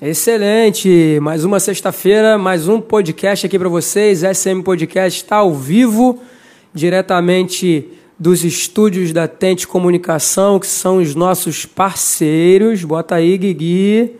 Excelente! Mais uma sexta-feira, mais um podcast aqui para vocês. SM Podcast está ao vivo, diretamente dos estúdios da Tente Comunicação, que são os nossos parceiros. Bota aí, Guigui.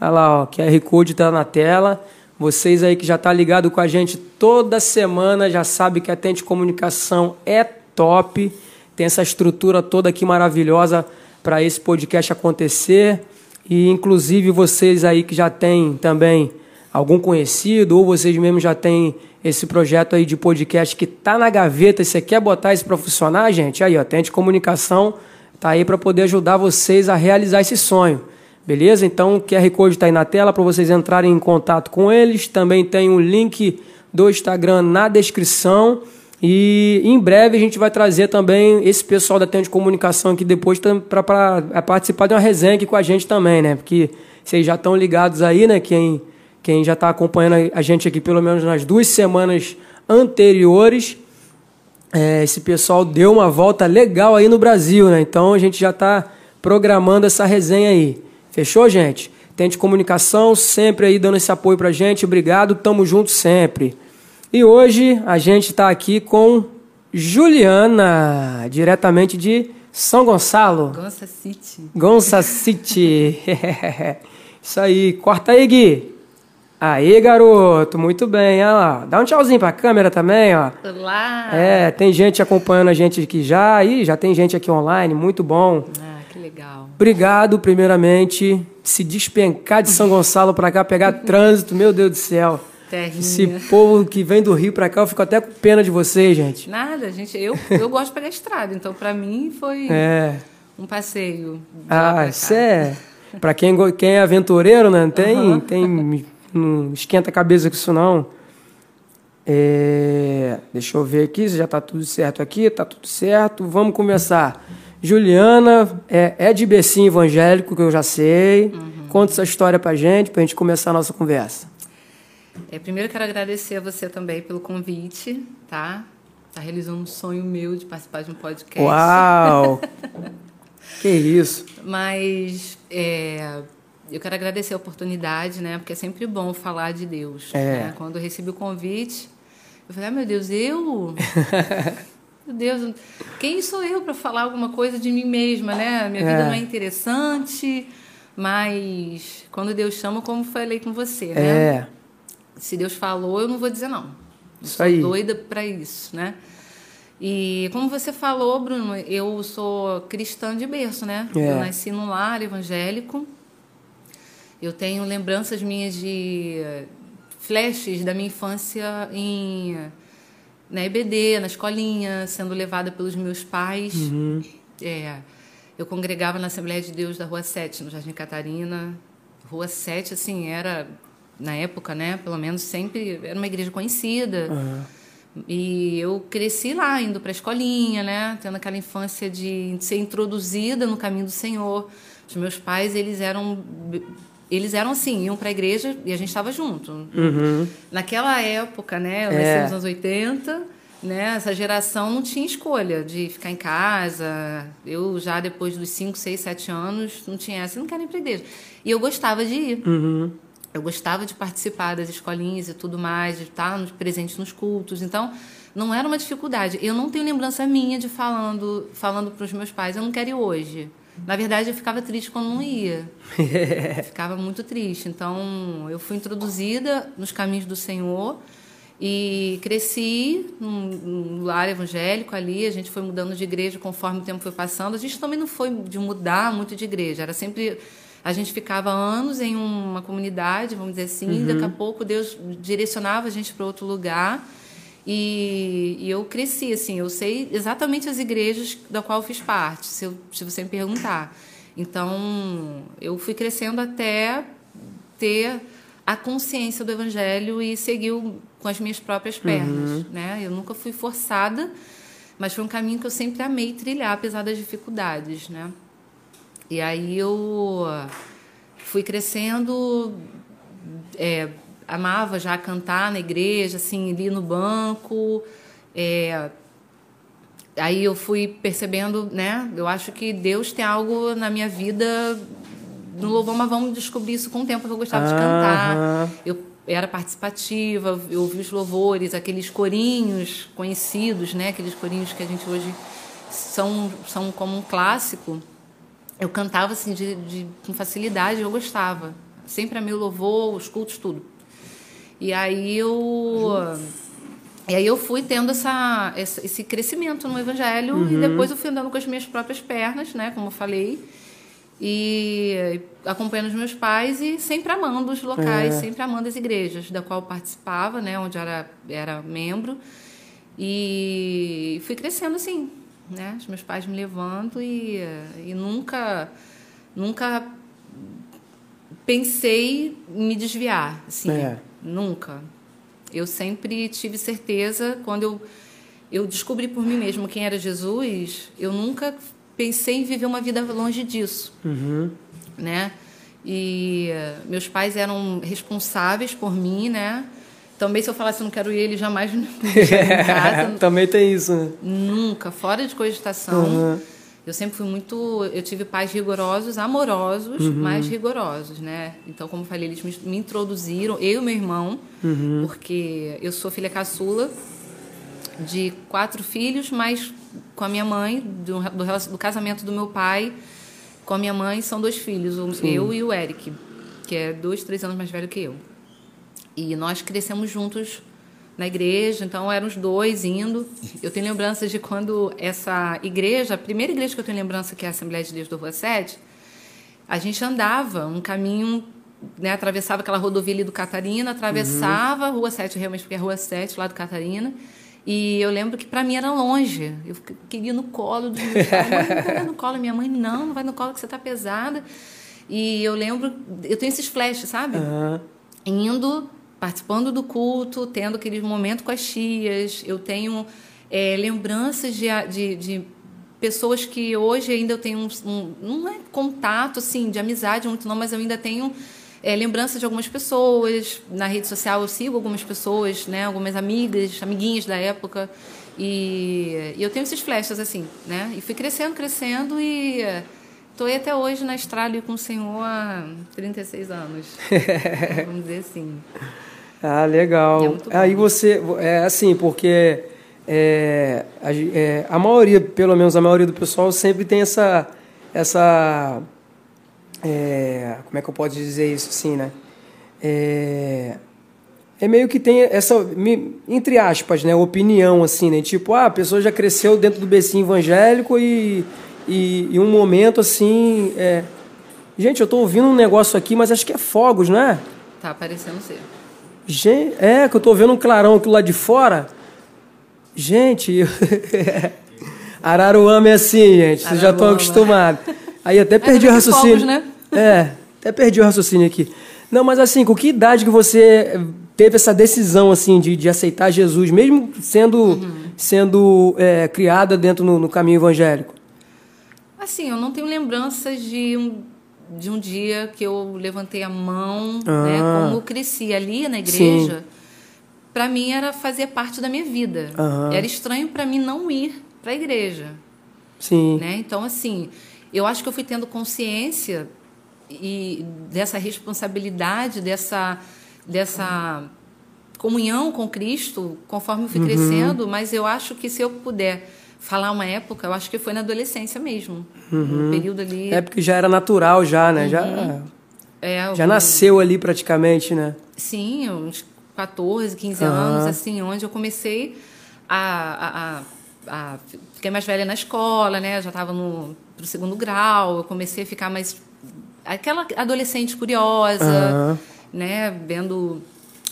Olha lá, ó, QR Code está na tela. Vocês aí que já tá ligado com a gente toda semana já sabe que a Tente Comunicação é top. Tem essa estrutura toda aqui maravilhosa para esse podcast acontecer. E inclusive vocês aí que já têm também algum conhecido ou vocês mesmos já têm esse projeto aí de podcast que tá na gaveta, você quer botar isso para funcionar, gente? Aí, ó, Tente Comunicação tá aí para poder ajudar vocês a realizar esse sonho. Beleza? Então o QR Code está aí na tela para vocês entrarem em contato com eles. Também tem um link do Instagram na descrição. E em breve a gente vai trazer também esse pessoal da Tenda de Comunicação aqui depois para é, participar de uma resenha aqui com a gente também, né? Porque vocês já estão ligados aí, né? Quem, quem já está acompanhando a gente aqui pelo menos nas duas semanas anteriores, é, esse pessoal deu uma volta legal aí no Brasil, né? Então a gente já está programando essa resenha aí. Fechou, gente? Tente comunicação, sempre aí dando esse apoio pra gente. Obrigado, tamo junto sempre. E hoje a gente está aqui com Juliana, diretamente de São Gonçalo. Gonça City. Gonça City. Isso aí. Corta aí, Gui. Aí, garoto, muito bem, olha lá. Dá um tchauzinho pra câmera também, ó. Olá! É, tem gente acompanhando a gente aqui já, aí já tem gente aqui online, muito bom. Ah, que legal. Obrigado, primeiramente, se despencar de São Gonçalo pra cá, pegar trânsito, meu Deus do céu. Terrinha. Esse povo que vem do Rio pra cá, eu fico até com pena de vocês, gente. Nada, gente. Eu, eu gosto de pegar estrada, então pra mim foi É. um passeio. Ah, isso é. Pra quem, quem é aventureiro, né? Não tem, Aham. tem. Não esquenta a cabeça com isso, não. É, deixa eu ver aqui se já tá tudo certo aqui. Tá tudo certo. Vamos começar. Juliana é, é de Bessim evangélico, que eu já sei. Uhum. Conta essa história pra gente, pra gente começar a nossa conversa. É, primeiro eu quero agradecer a você também pelo convite, tá? Tá realizando um sonho meu de participar de um podcast. Uau! que isso. Mas é, eu quero agradecer a oportunidade, né? Porque é sempre bom falar de Deus. É. né? Quando eu recebi o convite, eu falei, ah, meu Deus, eu? meu Deus, quem sou eu para falar alguma coisa de mim mesma, né? Minha É. vida não é interessante, mas quando Deus chama, como falei com você, né? É, Se Deus falou, eu não vou dizer não. Eu Isso sou aí. doida para isso, né? E como você falou, Bruno, eu sou cristã de berço, né? É. Eu nasci num lar evangélico. Eu tenho lembranças minhas de flashes da minha infância em na EBD, na escolinha, sendo levada pelos meus pais. Uhum. É, eu congregava na Assembleia de Deus da Rua 7, no Jardim Catarina. Rua 7, assim, era, na época, né, pelo menos sempre, era uma igreja conhecida. aham. E eu cresci lá, indo para a escolinha, né, tendo aquela infância de ser introduzida no caminho do Senhor. Os meus pais, eles eram eles eram assim, iam para a igreja e a gente estava junto. Uhum. Naquela época, né, eu É. nasci nos anos 80, né, essa geração não tinha escolha de ficar em casa. Eu já depois dos 5, 6, 7 anos não tinha essa, não quero ir para igreja. E eu gostava de ir. Uhum. Eu gostava de participar das escolinhas e tudo mais, de estar nos- presente nos cultos. Então, não era uma dificuldade. Eu não tenho lembrança minha de falando falando para os meus pais, eu não quero ir hoje. Na verdade, eu ficava triste quando não ia. Eu ficava muito triste. Então, eu fui introduzida nos caminhos do Senhor e cresci num, num lar evangélico ali. A gente foi mudando de igreja conforme o tempo foi passando. A gente também não foi de mudar muito de igreja. Era sempre a gente ficava anos em uma comunidade, vamos dizer assim. E daqui a pouco Deus direcionava a gente para outro lugar. E, e eu cresci, assim, eu sei exatamente as igrejas da qual eu fiz parte, se, eu- se você me perguntar. Então, eu fui crescendo até ter a consciência do evangelho e seguir o- com as minhas próprias pernas, né? Eu nunca fui forçada, mas foi um caminho que eu sempre amei trilhar, apesar das dificuldades, né? E aí eu fui crescendo, é, amava já cantar na igreja, assim, ali no banco. é, aí eu fui percebendo, né? Eu acho que Deus tem algo na minha vida no louvor, mas vamos descobrir isso com o tempo, que eu gostava de cantar. Eu era participativa, eu ouvi os louvores, aqueles corinhos conhecidos, né? Aqueles corinhos que a gente hoje são, são como um clássico. Eu cantava assim de, de com facilidade, eu gostava. Sempre a meu louvor, os cultos, tudo. E aí eu e aí eu fui tendo essa, esse crescimento no evangelho uhum. e depois eu fui andando com as minhas próprias pernas, né, como eu falei e acompanhando os meus pais e sempre amando os locais, é. sempre amando as igrejas da qual participava, né, onde era era membro e fui crescendo assim, né, os meus pais me levando e, e nunca nunca pensei em me desviar, assim, é. nunca. Eu sempre tive certeza quando eu eu descobri por mim mesmo quem era Jesus, eu nunca pensei em viver uma vida longe disso, uhum. né? E meus pais eram responsáveis por mim, né? Também se eu falasse não quero ir, ele jamais me em casa. Também tem isso, né? Nunca, fora de cogitação. Uhum. Eu sempre fui muito. Eu tive pais rigorosos, amorosos, uhum. mas rigorosos, né? Então, como eu falei, eles me, me introduziram, eu e meu irmão, uhum. porque eu sou filha caçula de quatro filhos, mas com a minha mãe, do, do, do, casamento do meu pai com a minha mãe, são dois filhos, eu e o Eric, que é dois, três anos mais velho que eu. E nós crescemos juntos na igreja, então eram os dois indo. Eu tenho lembranças de quando essa igreja, a primeira igreja que eu tenho lembrança, que é a Assembleia de Deus do Rua 7, a gente andava um caminho, né, atravessava aquela rodovia ali do Catarina, atravessava uhum. a Rua 7, realmente, porque é a Rua 7, lá do Catarina, e eu lembro que para mim era longe. Eu queria no colo do meu pai. Mãe, não vai no colo. Minha mãe, não, não vai no colo que você está pesada. E eu lembro, eu tenho esses flashes, sabe? Uhum. Indo, participando do culto, tendo aquele momento com as tias. Eu tenho é, lembranças de, de, de, pessoas que hoje ainda eu tenho um, um, não é contato, assim, de amizade muito não, mas eu ainda tenho é, lembrança de algumas pessoas. Na rede social eu sigo algumas pessoas, né? Algumas amigas, amiguinhas da época. E, e eu tenho esses flashes, assim, né? E fui crescendo, crescendo e estou aí até hoje na estrada com o Senhor há 36 anos. vamos dizer assim. Ah, legal. É Aí você, é assim, porque é, a, é, a maioria, pelo menos a maioria do pessoal, sempre tem essa, essa é, como é que eu posso dizer isso assim, né? É, é meio que tem essa, entre aspas, né, opinião, assim, né? Tipo, ah, a pessoa já cresceu dentro do becinho evangélico e, e, e um momento, assim, é... Gente, eu tô ouvindo um negócio aqui, mas acho que é fogos, não é? Tá parecendo ser. Gente, é, que eu tô vendo um clarão aqui lá de fora. Gente, Araruama é assim, gente, vocês já estão acostumados. Aí até perdi o raciocínio. Fogos, né? É, até perdi o raciocínio aqui. Não, mas assim, com que idade que você teve essa decisão assim de, de aceitar Jesus, mesmo sendo, uhum. sendo é, criada dentro no, no, caminho evangélico? Assim, eu não tenho lembranças de um, de um dia que eu levantei a mão, ah. né? Como eu cresci ali na igreja, para mim era fazer parte da minha vida. Era estranho para mim não ir para a igreja. Sim. Né? Então, assim, eu acho que eu fui tendo consciência e dessa responsabilidade, dessa, dessa comunhão com Cristo, conforme eu fui uhum. crescendo, mas eu acho que se eu puder falar uma época, eu acho que foi na adolescência mesmo. Uhum. Um período ali. É porque já era natural já, né? Uhum. Já, é, já nasceu ali praticamente, né? Sim, uns 14, 15 anos, assim, onde eu comecei a, a, a, a fiquei mais velha na escola, né? já estava no pro segundo grau, eu comecei a ficar mais aquela adolescente curiosa, uhum. né, vendo,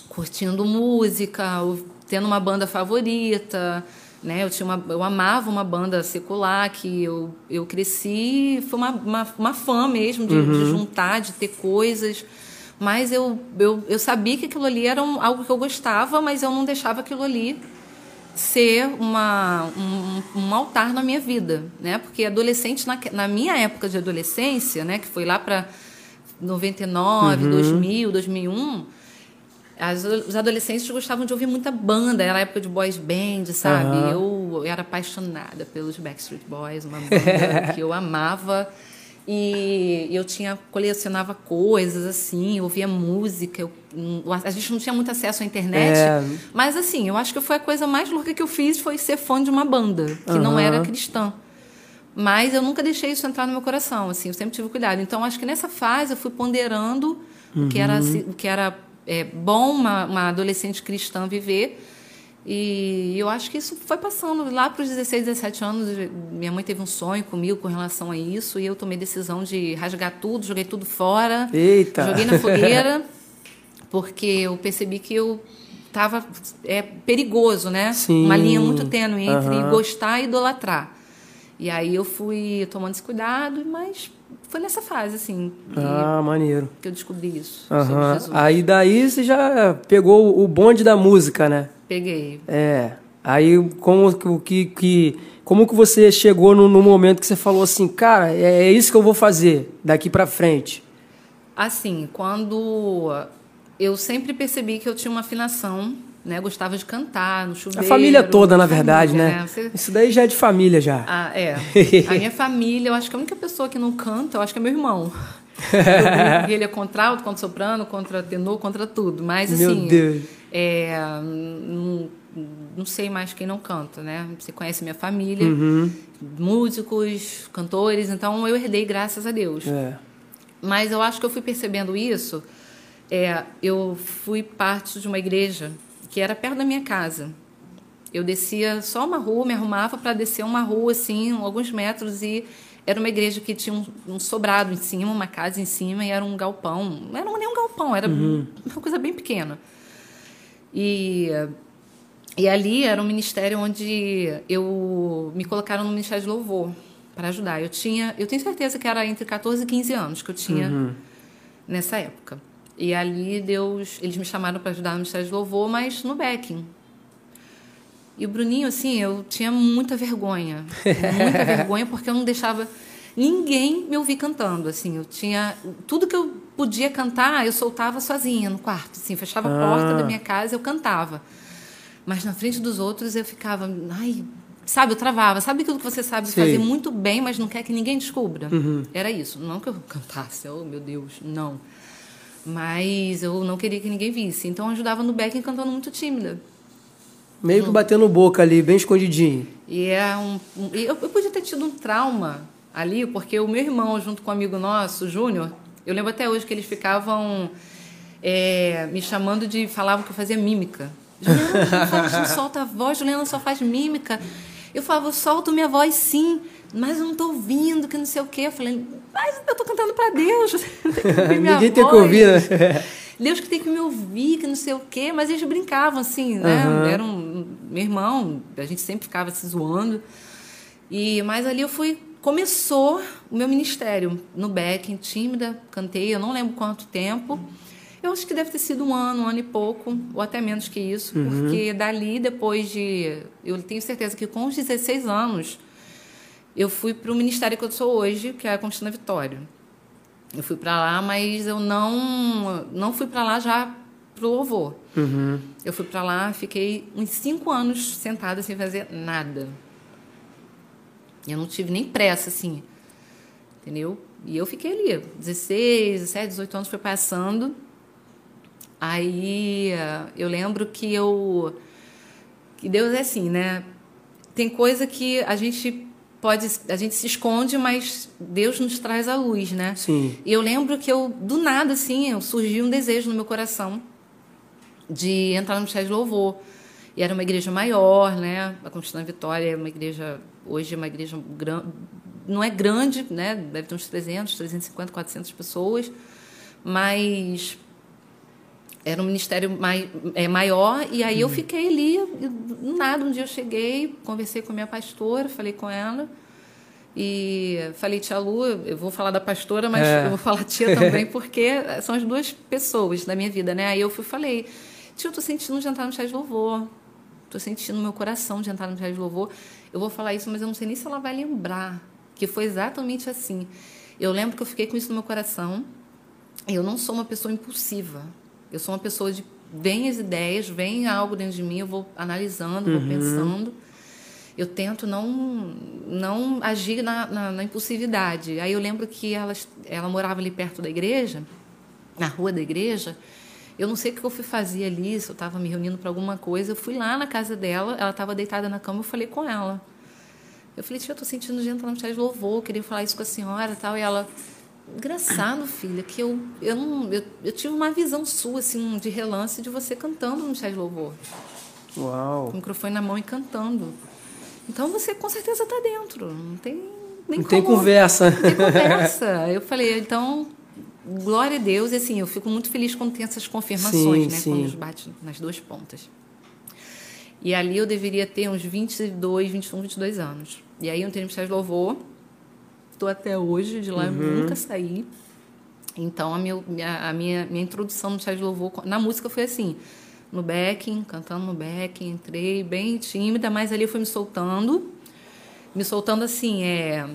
curtindo música, tendo uma banda favorita, né, eu tinha uma, eu amava uma banda secular que eu, eu cresci, foi uma, uma, uma fã mesmo de, uhum. de juntar, de ter coisas, mas eu, eu, eu sabia que aquilo ali era um, algo que eu gostava, mas eu não deixava aquilo ali ser uma, um, um, altar na minha vida, né? Porque adolescente, na, na minha época de adolescência, né? Que foi lá para 99, uhum. 2000, 2001, as, os adolescentes gostavam de ouvir muita banda, era a época de boys band, sabe? Uhum. Eu, eu, era apaixonada pelos Backstreet Boys, uma banda que eu amava. E eu tinha colecionava coisas assim, ouvia música. Eu, a gente não tinha muito acesso à internet, é. mas assim, eu acho que foi a coisa mais louca que eu fiz foi ser fã de uma banda que uhum. não era cristã. Mas eu nunca deixei isso entrar no meu coração, assim, eu sempre tive cuidado. Então acho que nessa fase eu fui ponderando uhum. o que era o que era é, bom uma, uma adolescente cristã viver e eu acho que isso foi passando lá para os 16, 17 anos. Minha mãe teve um sonho comigo com relação a isso, e eu tomei decisão de rasgar tudo, joguei tudo fora. Eita! Joguei na fogueira, porque eu percebi que eu estava é perigoso, né? Sim. Uma linha muito tênue entre uhum. gostar e idolatrar. E aí eu fui tomando esse cuidado, mas foi nessa fase, assim. Ah, maneiro. Que eu descobri isso. Uhum. Aí daí você já pegou o bonde da música, né? Peguei. É. Aí como que, que como que você chegou no, no momento que você falou assim, cara, é, é isso que eu vou fazer daqui para frente? Assim, quando eu sempre percebi que eu tinha uma afinação, né? Gostava de cantar no chuveiro. A família toda, na verdade, família, né? né? Você... Isso daí já é de família já. Ah, é. a minha família, eu acho que a única pessoa que não canta, eu acho que é meu irmão. ele é contralto, contra soprano, contra tenor, contra tudo. Mas assim, meu Deus. É, não, não, sei mais quem não canta, né? Você conhece minha família, uhum. músicos, cantores, então eu herdei graças a Deus. É. Mas eu acho que eu fui percebendo isso. É, eu fui parte de uma igreja que era perto da minha casa. Eu descia só uma rua, me arrumava para descer uma rua assim, alguns metros e era uma igreja que tinha um, um, sobrado em cima, uma casa em cima e era um galpão. Não era nem um galpão, era uhum. uma coisa bem pequena. E, e ali era um ministério onde eu me colocaram no ministério de louvor para ajudar. Eu tinha, eu tenho certeza que era entre 14 e 15 anos que eu tinha uhum. nessa época. E ali Deus, eles me chamaram para ajudar no ministério de louvor, mas no backing. E o Bruninho, assim, eu tinha muita vergonha. Muita vergonha, porque eu não deixava ninguém me ouvir cantando. Assim, eu tinha. Tudo que eu podia cantar, eu soltava sozinha no quarto. Assim, fechava a porta da ah. minha casa eu cantava. Mas na frente dos outros eu ficava. Ai, sabe, eu travava. Sabe aquilo que você sabe Sim. fazer muito bem, mas não quer que ninguém descubra? Uhum. Era isso. Não que eu cantasse, oh meu Deus, não. Mas eu não queria que ninguém visse. Então eu ajudava no backing cantando muito tímida. Meio que batendo boca ali, bem escondidinho. E é um, eu, eu podia ter tido um trauma ali, porque o meu irmão, junto com um amigo nosso, Júnior, eu lembro até hoje que eles ficavam é, me chamando de. falavam que eu fazia mímica. Juliana, não solta a voz, Juliana só faz mímica. Eu falava, eu solto minha voz sim, mas eu não estou ouvindo, que não sei o quê. Eu falei, mas eu estou cantando para Deus. Ninguém tem que ouvir, né? Deus que tem que me ouvir, que não sei o quê. Mas eles brincavam assim, né? Uhum. Era um, meu irmão, a gente sempre ficava se zoando. E, mas ali eu fui. Começou o meu ministério no backing, tímida, cantei, eu não lembro quanto tempo. Eu acho que deve ter sido um ano, um ano e pouco, ou até menos que isso, uhum. porque dali, depois de. Eu tenho certeza que com os 16 anos, eu fui para o ministério que eu sou hoje, que é a Constância Vitória. Eu fui para lá, mas eu não não fui para lá já pro louvor. Uhum. Eu fui para lá, fiquei uns cinco anos sentada sem fazer nada. Eu não tive nem pressa, assim, entendeu? E eu fiquei ali, 16, 17, 18 anos foi passando. Aí eu lembro que eu. Que Deus é assim, né? Tem coisa que a gente pode a gente se esconde, mas Deus nos traz a luz, né? Sim. E eu lembro que eu do nada assim, surgiu um desejo no meu coração de entrar no ministério de louvor. E era uma igreja maior, né? A Constituição Vitória é uma igreja hoje é uma igreja grande, não é grande, né? Deve ter uns 300, 350, 400 pessoas, mas era um ministério mai, é, maior, e aí eu uhum. fiquei ali, nada, um dia eu cheguei, conversei com a minha pastora, falei com ela, e falei, tia Lu, eu vou falar da pastora, mas é. eu vou falar tia também, porque são as duas pessoas da minha vida, né? Aí eu fui falei, tia, eu tô sentindo de entrar no chá de louvor, tô sentindo no meu coração de entrar no chá de louvor, eu vou falar isso, mas eu não sei nem se ela vai lembrar, que foi exatamente assim. Eu lembro que eu fiquei com isso no meu coração, eu não sou uma pessoa impulsiva, eu sou uma pessoa de vem as ideias, vem algo dentro de mim, eu vou analisando, uhum. vou pensando. eu tento não não agir na, na, na, impulsividade. Aí eu lembro que ela, ela morava ali perto da igreja, na rua da igreja. Eu não sei o que eu fui fazer ali, se eu estava me reunindo para alguma coisa. Eu fui lá na casa dela, ela estava deitada na cama, eu falei com ela. Eu falei, tia, eu estou sentindo gente entrar no chá de louvor, queria falar isso com a senhora e tal. E ela, engraçado, filha, que eu, eu, não, eu, eu tive uma visão sua, assim, de relance de você cantando no chá de louvor. Uau! Com o microfone na mão e cantando. Então você com certeza está dentro, não tem nem Não como, tem conversa. Não tem conversa. Eu falei, então, glória a Deus, e assim, eu fico muito feliz quando tem essas confirmações, sim, né? Sim. Quando bate nas duas pontas. E ali eu deveria ter uns 22, 21, 22 anos. E aí eu entrei no Ministério de Louvor, estou até hoje, de lá Uhum. eu nunca saí. Então a minha, a minha, minha introdução no Ministério de Louvor, na música foi assim, no backing, cantando no backing, entrei bem tímida, mas ali eu fui me soltando, me soltando assim, é,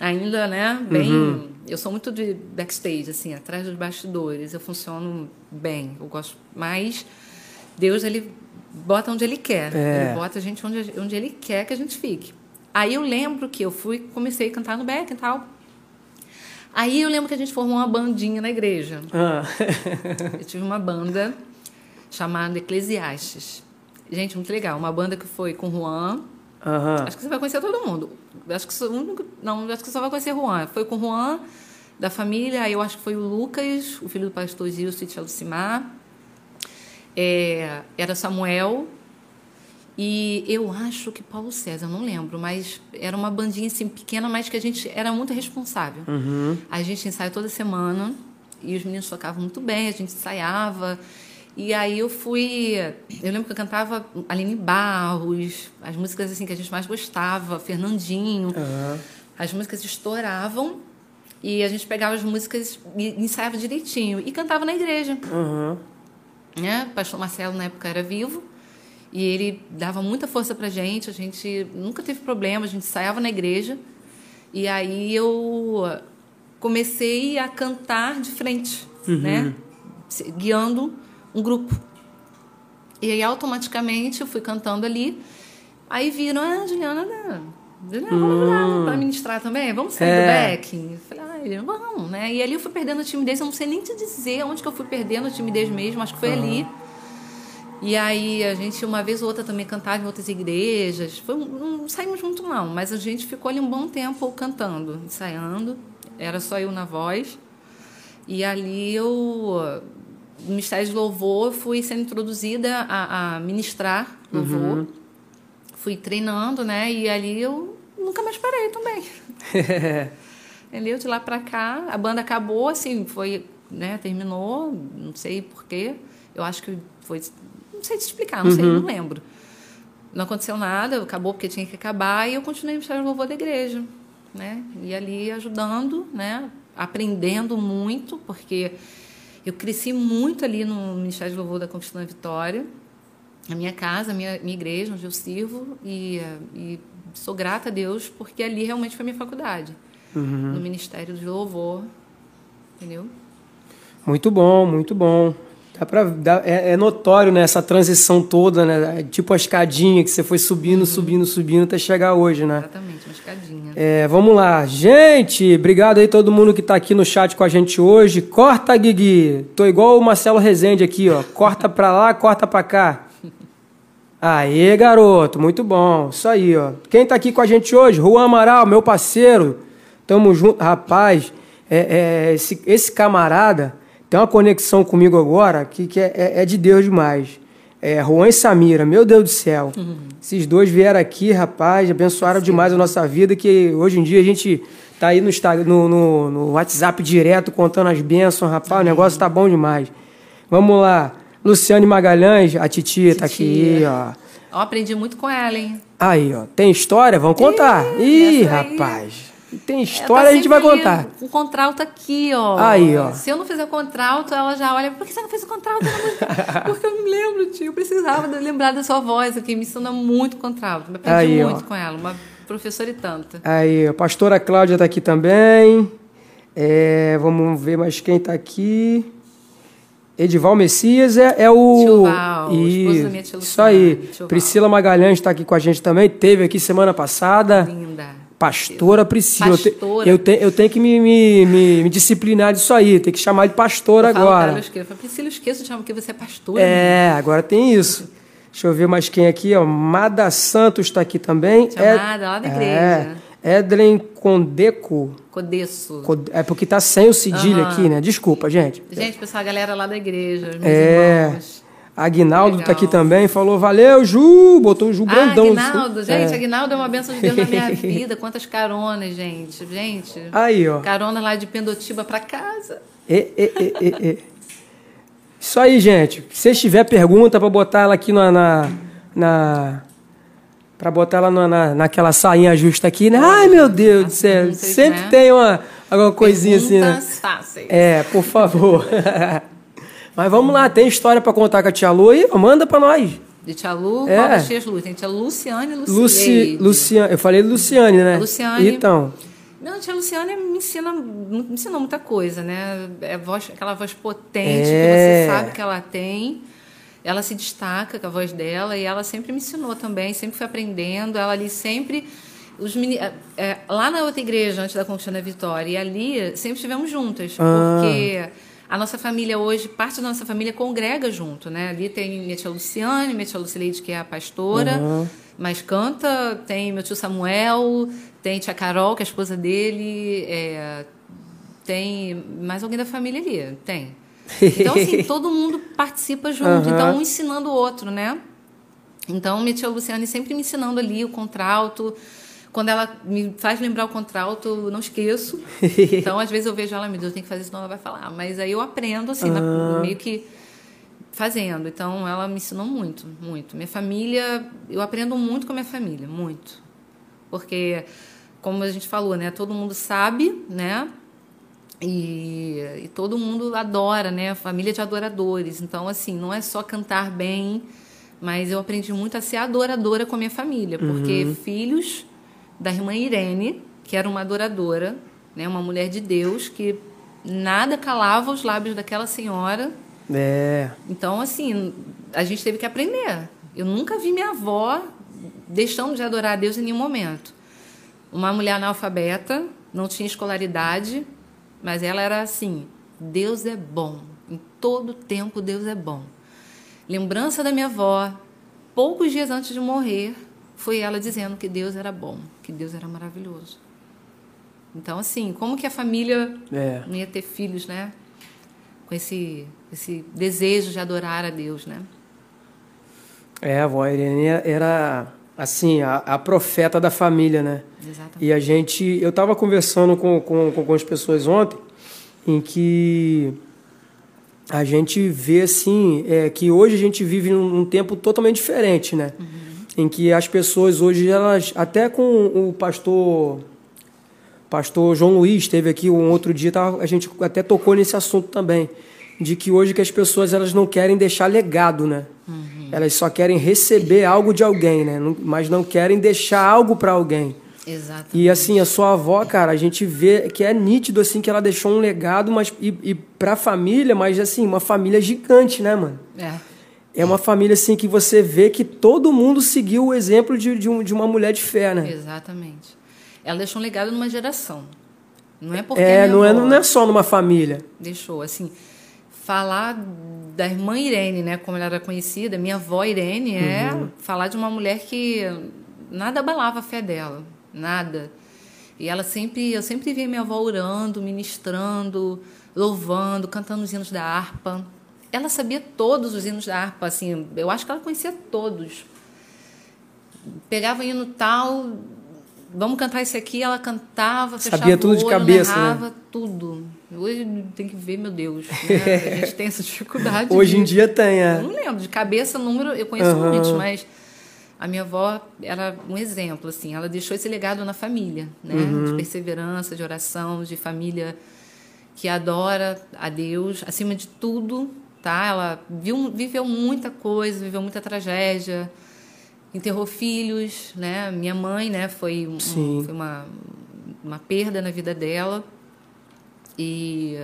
ainda, né, bem, Uhum. eu sou muito de backstage, assim, atrás dos bastidores, eu funciono bem, eu gosto, mas Deus, ele bota onde ele quer, É. ele bota a gente onde, onde ele quer que a gente fique. Aí eu lembro que eu fui, comecei a cantar no backing e tal, Aí eu lembro que a gente formou uma bandinha na igreja. Ah. Eu tive uma banda chamada Eclesiastes. Gente, muito legal. Uma banda que foi com Juan. Aham. Acho que você vai conhecer todo mundo. Acho que único. Não, acho que só vai conhecer Juan. Foi com Juan, da família. Aí eu acho que foi o Lucas, o filho do pastor Gilson e tia Lucimar. É, era Samuel. E eu acho que Paulo César, não lembro, mas era uma bandinha assim pequena, mas que a gente era muito responsável. Uhum. A gente ensaia toda semana e os meninos tocavam muito bem, a gente ensaiava. E aí eu fui. Eu lembro que eu cantava Aline Barros, as músicas assim que a gente mais gostava, Fernandinho. Aham. As músicas estouravam e a gente pegava as músicas e ensaiava direitinho e cantava na igreja. Aham. Né? O pastor Marcelo na época era vivo e ele dava muita força pra gente, a gente nunca teve problema, a gente ensaiava na igreja. E aí eu comecei a cantar de frente, né? Se- Guiando um grupo. E aí automaticamente eu fui cantando ali. Aí viram, ah, Juliana, né? Juliana, vamos lá para ministrar também? Vamos sair É. do backing? Eu falei, ah, vamos, né? E ali eu fui perdendo a timidez, eu não sei nem te dizer onde que eu fui perdendo a timidez mesmo, acho que foi ali. E aí a gente uma vez ou outra também cantava em outras igrejas. Foi, não saímos muito não, mas a gente ficou ali um bom tempo cantando, ensaiando. Era só eu na voz. E ali eu no Ministério de Louvor fui sendo introduzida a, a ministrar louvor. Fui treinando, né? E ali eu nunca mais parei também. Entendeu? De lá pra cá, a banda acabou, assim, foi, né, terminou, não sei porquê. Eu acho que foi. Não sei te explicar, não sei, não lembro. Não aconteceu nada, acabou porque tinha que acabar, e eu continuei no Ministério do Louvor da igreja. Né? E ali ajudando, né? aprendendo muito, porque eu cresci muito ali no Ministério do Louvor da Conquistando a Vitória, a minha casa, a minha, minha igreja, onde eu sirvo, e, e sou grata a Deus, porque ali realmente foi a minha faculdade no Ministério do Louvor, entendeu? Muito bom, muito bom. Dá pra, dá- é, é notório né, essa transição toda, né? Tipo a escadinha que você foi subindo, subindo, subindo até chegar hoje, né? Exatamente, uma escadinha. É, vamos lá. Gente, obrigado aí todo mundo que tá aqui no chat com a gente hoje. Corta, Guigui. Tô igual o Marcelo Rezende aqui, ó. Corta pra lá, corta pra cá. Aê, garoto. Muito bom. Isso aí, ó. Quem tá aqui com a gente hoje? Juan Amaral, meu parceiro. Tamo junto. Rapaz, é, é, esse, esse camarada tem uma conexão comigo agora que, que é, é- é de Deus demais. É, Juan e Samira, meu Deus do céu. Esses dois vieram aqui, rapaz, abençoaram demais a nossa vida, que hoje em dia a gente tá aí no, no, no, no WhatsApp direto contando as bênçãos, rapaz, o negócio tá bom demais. Vamos lá. Luciane Magalhães, a titia tá aqui, ó. Ó, aprendi muito com ela, hein? Aí, ó. Tem história? Vamos contar. Ih, aí- rapaz. Tem história, tá a gente vai contar. O contralto aqui, ó. Aí, ó. Se eu não fizer contralto, ela já olha, por que você não fez o contralto? na música?" Porque eu me lembro, tio, eu precisava lembrar da sua voz aqui, me ensina muito contralto. Eu aprendi Aí, ó. muito com ela, uma professora e tanta. Aí, a pastora Cláudia tá aqui também. É, vamos ver mais quem tá aqui. Edival Messias é, é o. Tio Val. Carol, esposa da minha tia Luciana. Isso aí. Priscila Magalhães está aqui com a gente também. Teve aqui semana passada. Linda. Pastora Priscila. Pastora. Eu, te, eu, te, eu tenho que me, me, me, me, disciplinar disso aí. Tem que chamar de pastora eu falo, agora. Cara, eu falo, Priscila, eu esqueço de chamar porque você é pastora. É, agora tem isso. Deixa eu ver mais quem aqui. Ó. Mada Santos está aqui também. Chamada, é, lá da igreja. É, Edlen Condeco. Codeço. É porque tá sem o cedilho uhum. aqui, né? Desculpa, gente. Gente, pessoal, a galera lá da igreja, meus é. irmãos. Aguinaldo está aqui também, falou, valeu, Ju, botou um Ju ah, Brandão. Aguinaldo, gente, é. Aguinaldo é uma benção de Deus na minha vida. Quantas caronas, gente, gente. Aí, ó. Carona lá de Pendotiba para casa. E, e, e, e, Isso aí, gente. Se vocês tiver pergunta para botar ela aqui na... na, na para botar ela na, na, naquela sainha justa aqui, né? Ai, meu Deus do céu. Sempre né? tem uma, alguma coisinha Perguntas assim, né? fáceis. É, por favor. Mas vamos lá, tem história para contar com a tia Lu aí? Manda para nós. De tia Lu, é. qual das tias Lu? Tem tia Luciane e Luciane. Luci, Luciane, eu falei Luciane, né? Luciane. Então. Não, a tia Luciane me ensina, me ensinou muita coisa, né? É voz, aquela voz potente é. que você sabe que ela tem. Ela se destaca com a voz dela e ela sempre me ensinou também, sempre foi aprendendo. Ela ali sempre os meni... é, lá na outra igreja antes da Conquista da Vitória e ali sempre estivemos juntas, Ah. porque a nossa família hoje, parte da nossa família congrega junto, né? Ali tem minha tia Luciane, minha tia Lucileide, que é a pastora, Uhum. mas canta, tem meu tio Samuel, tem tia Carol, que é a esposa dele, é, tem mais alguém da família ali, tem. Então, assim, todo mundo participa junto, Uhum. então um ensinando o outro, né? Então, minha tia Luciane sempre me ensinando ali o contralto. Quando ela me faz lembrar o contralto, eu não esqueço. Então, às vezes eu vejo ela, meu Deus, eu tenho que fazer isso, senão ela vai falar. Mas aí eu aprendo, assim, Ah. meio que fazendo. Então, ela me ensinou muito, muito. Minha família, eu aprendo muito com a minha família, muito. Porque, como a gente falou, né? Todo mundo sabe, né? E, e todo mundo adora, né? Família de adoradores. Então, assim, não é só cantar bem, mas eu aprendi muito a ser adoradora com a minha família, porque filhos da irmã Irene, que era uma adoradora, né? Uma mulher de Deus que nada calava os lábios daquela senhora. É. Então, assim, a gente teve que aprender. Eu nunca vi minha avó deixando de adorar a Deus em nenhum momento. Uma mulher analfabeta, não tinha escolaridade, mas ela era assim: Deus é bom. Em todo tempo, Deus é bom. Lembrança da minha avó, poucos dias antes de morrer, foi ela dizendo que Deus era bom, que Deus era maravilhoso. Então, assim, como que a família É. não ia ter filhos, né? Com esse, esse desejo de adorar a Deus, né? É, a avó Irene era, assim, a, a profeta da família, né? Exatamente. E a gente. Eu estava conversando com, com, com algumas pessoas ontem, em que a gente vê, assim, é, que hoje a gente vive num, num tempo totalmente diferente, né? Em que as pessoas hoje, elas. Até com o pastor. Pastor João Luiz esteve aqui um outro dia, a gente até tocou nesse assunto também, de que hoje que as pessoas elas não querem deixar legado, né? Elas só querem receber algo de alguém, né? Mas não querem deixar algo para alguém. Exatamente. E assim, a sua avó, cara, a gente vê que é nítido assim que ela deixou um legado, mas e, e pra família, mas assim, uma família gigante, né, mano? É. É uma família assim que você vê que todo mundo seguiu o exemplo de, de, um- de uma mulher de fé, né? Exatamente. Ela deixou um legado numa geração. Não é porque É, não é, não é só numa família. deixou assim falar da irmã Irene, né, como ela era conhecida, minha avó Irene é Uhum. falar de uma mulher que nada abalava a fé dela, nada. E ela sempre, eu sempre via minha avó orando, ministrando, louvando, cantando os hinos da harpa. Ela sabia todos os hinos da harpa, assim, eu acho que ela conhecia todos. Pegava hino tal, vamos cantar esse aqui, ela cantava, fechava Sabia o tudo de olho, cabeça, né? narrava tudo. Hoje tem que ver, meu Deus, né? a gente tem essa dificuldade. Hoje de- em dia tem, Eu é. não lembro, de cabeça, número, eu conheço Aham. muitos, mas a minha avó era um exemplo, assim, ela deixou esse legado na família, né? Uhum. De perseverança, de oração, de família que adora a Deus, acima de tudo, tá? Ela viu, viveu muita coisa, viveu muita tragédia, enterrou filhos, né? Minha mãe, né, foi, um- foi uma, uma perda na vida dela. E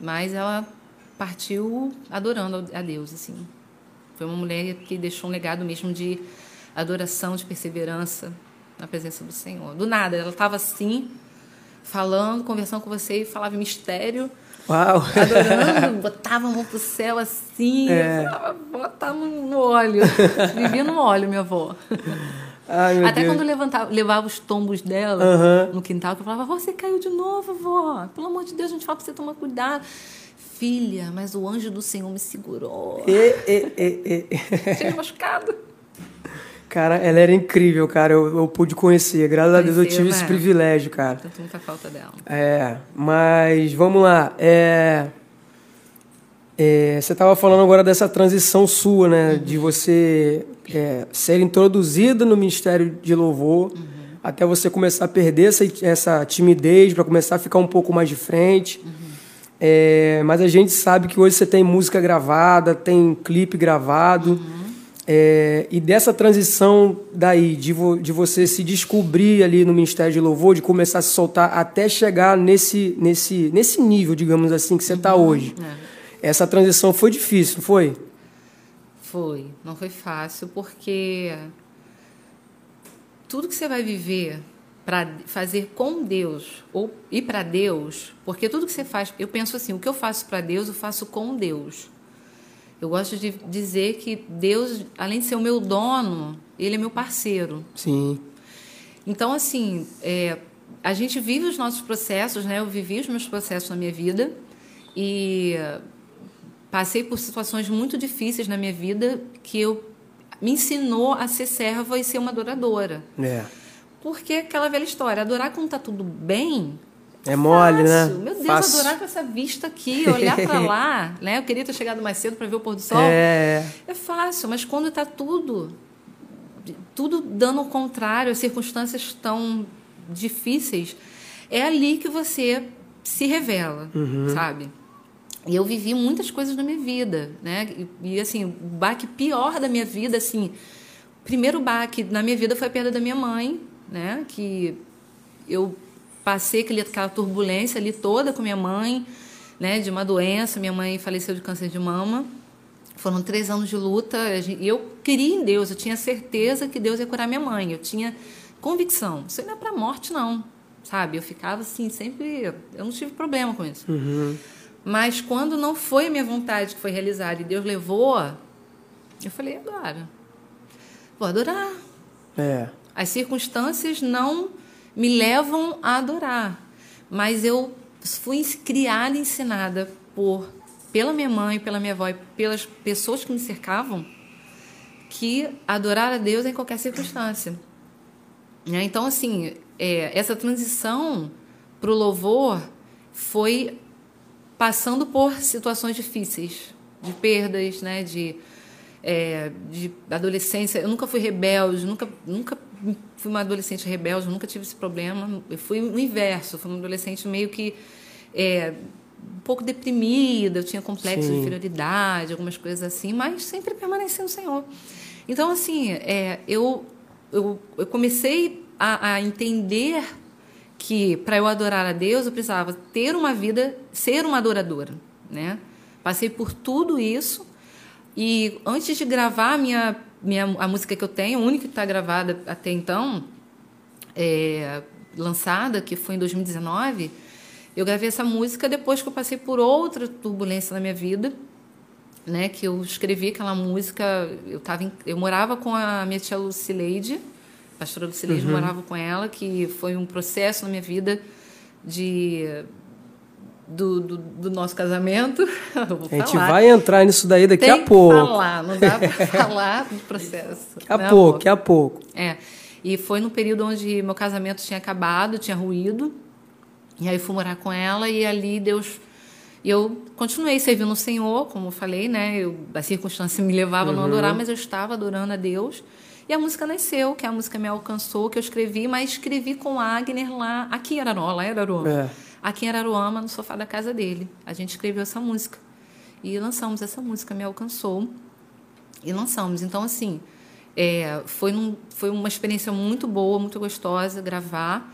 mas ela partiu adorando a Deus, assim. Foi uma mulher que deixou um legado mesmo de adoração, de perseverança na presença do Senhor. Do nada, ela estava assim, falando, conversando com você e falava mistério. Uau! Adorando, botava a mão pro céu assim, É. falava, bota no, no óleo. Vivia no óleo, minha avó. Ai, Até Deus. quando levantava, levava os tombos dela no quintal, que eu falava, você caiu de novo, vó. Pelo amor de Deus, a gente fala pra você tomar cuidado. Filha, mas o anjo do Senhor me segurou. E, e, e, e. Tinha machucado. Cara, ela era incrível, cara. Eu, eu pude conhecer. Graças a Deus eu Conheceu, tive esse né? privilégio, cara. Sinto muita falta dela. É, mas vamos lá. É, é, você estava falando agora dessa transição sua, né? De você é, ser introduzida no Ministério de Louvor, até você começar a perder essa, essa timidez, para começar a ficar um pouco mais de frente. É, mas a gente sabe que hoje você tem música gravada, tem clipe gravado. É, e dessa transição daí, de, vo- de você se descobrir ali no Ministério de Louvor, de começar a se soltar até chegar nesse, nesse, nesse nível, digamos assim, que você está hoje. É. Essa transição foi difícil, não foi? Foi, não foi fácil, porque tudo que você vai viver para fazer com Deus ou ir para Deus, porque tudo que você faz, eu penso assim, o que eu faço para Deus, eu faço com Deus. Eu gosto de dizer que Deus, além de ser o meu dono, ele é meu parceiro. Sim. Então, assim, é, a gente vive os nossos processos, né? Eu vivi os meus processos na minha vida e passei por situações muito difíceis na minha vida que eu me ensinou a ser serva e ser uma adoradora. É. Porque aquela velha história, adorar quando tá tudo bem. É mole, né? fácil. Meu Deus, Fácil. adorar com essa vista aqui, olhar para lá, né? Eu queria ter chegado mais cedo para ver o pôr do sol. É. É fácil, mas quando está tudo tudo dando o contrário, as circunstâncias estão difíceis, é ali que você se revela, sabe? E eu vivi muitas coisas na minha vida, né? E, e, assim, o baque pior da minha vida, assim, o primeiro baque na minha vida foi a perda da minha mãe, né? Que eu passei aquele, aquela turbulência ali toda com minha mãe, né? De uma doença, minha mãe faleceu de câncer de mama. Foram três anos de luta e eu queria em Deus, eu tinha certeza que Deus ia curar minha mãe, eu tinha convicção. Isso não é para morte, não, sabe? Eu ficava assim, sempre. Eu não tive problema com isso. Mas quando não foi a minha vontade que foi realizada e Deus levou, eu falei, agora. Vou adorar. É. As circunstâncias não me levam a adorar, mas eu fui criada e ensinada por pela minha mãe, pela minha avó e pelas pessoas que me cercavam que adorar a Deus em qualquer circunstância. Né? Então, assim, é, essa transição para o louvor foi passando por situações difíceis, de perdas, né? de, é, de adolescência. Eu nunca fui rebelde, nunca, nunca fui uma adolescente rebelde, nunca tive esse problema. Eu fui o inverso, fui uma adolescente meio que é, um pouco deprimida, eu tinha complexo Sim. de inferioridade, algumas coisas assim, mas sempre permaneci no Senhor. Então, assim, é, eu, eu, eu comecei a, a entender que para eu adorar a Deus eu precisava ter uma vida, ser uma adoradora, né? Passei por tudo isso e antes de gravar a minha, minha a música que eu tenho, a única que está gravada até então, é, lançada, que foi em 2019, eu gravei essa música depois que eu passei por outra turbulência na minha vida, né? Que eu escrevi aquela música, eu tava, em- eu morava com a minha tia Lucileide, a pastora Lucileide, morava com ela, que foi um processo na minha vida de do, do, do nosso casamento. A gente vai entrar nisso daí daqui Tem a pouco. falar, não dá para falar do processo. Daqui a né, pouco, daqui a pouco. É. E foi no período onde meu casamento tinha acabado, tinha ruído. E aí fui morar com ela e ali Deus. Eu continuei servindo o Senhor, como eu falei, né? Eu, a circunstância me levava a não adorar, mas eu estava adorando a Deus. E a música nasceu, que a música me alcançou, que eu escrevi, mas escrevi com a Agner lá, aqui em Araruama, lá em Araruama. É. Aqui em Araruama, no sofá da casa dele. A gente escreveu essa música. E lançamos essa música, me alcançou. E lançamos. Então, assim, é, foi, num- foi uma experiência muito boa, muito gostosa gravar.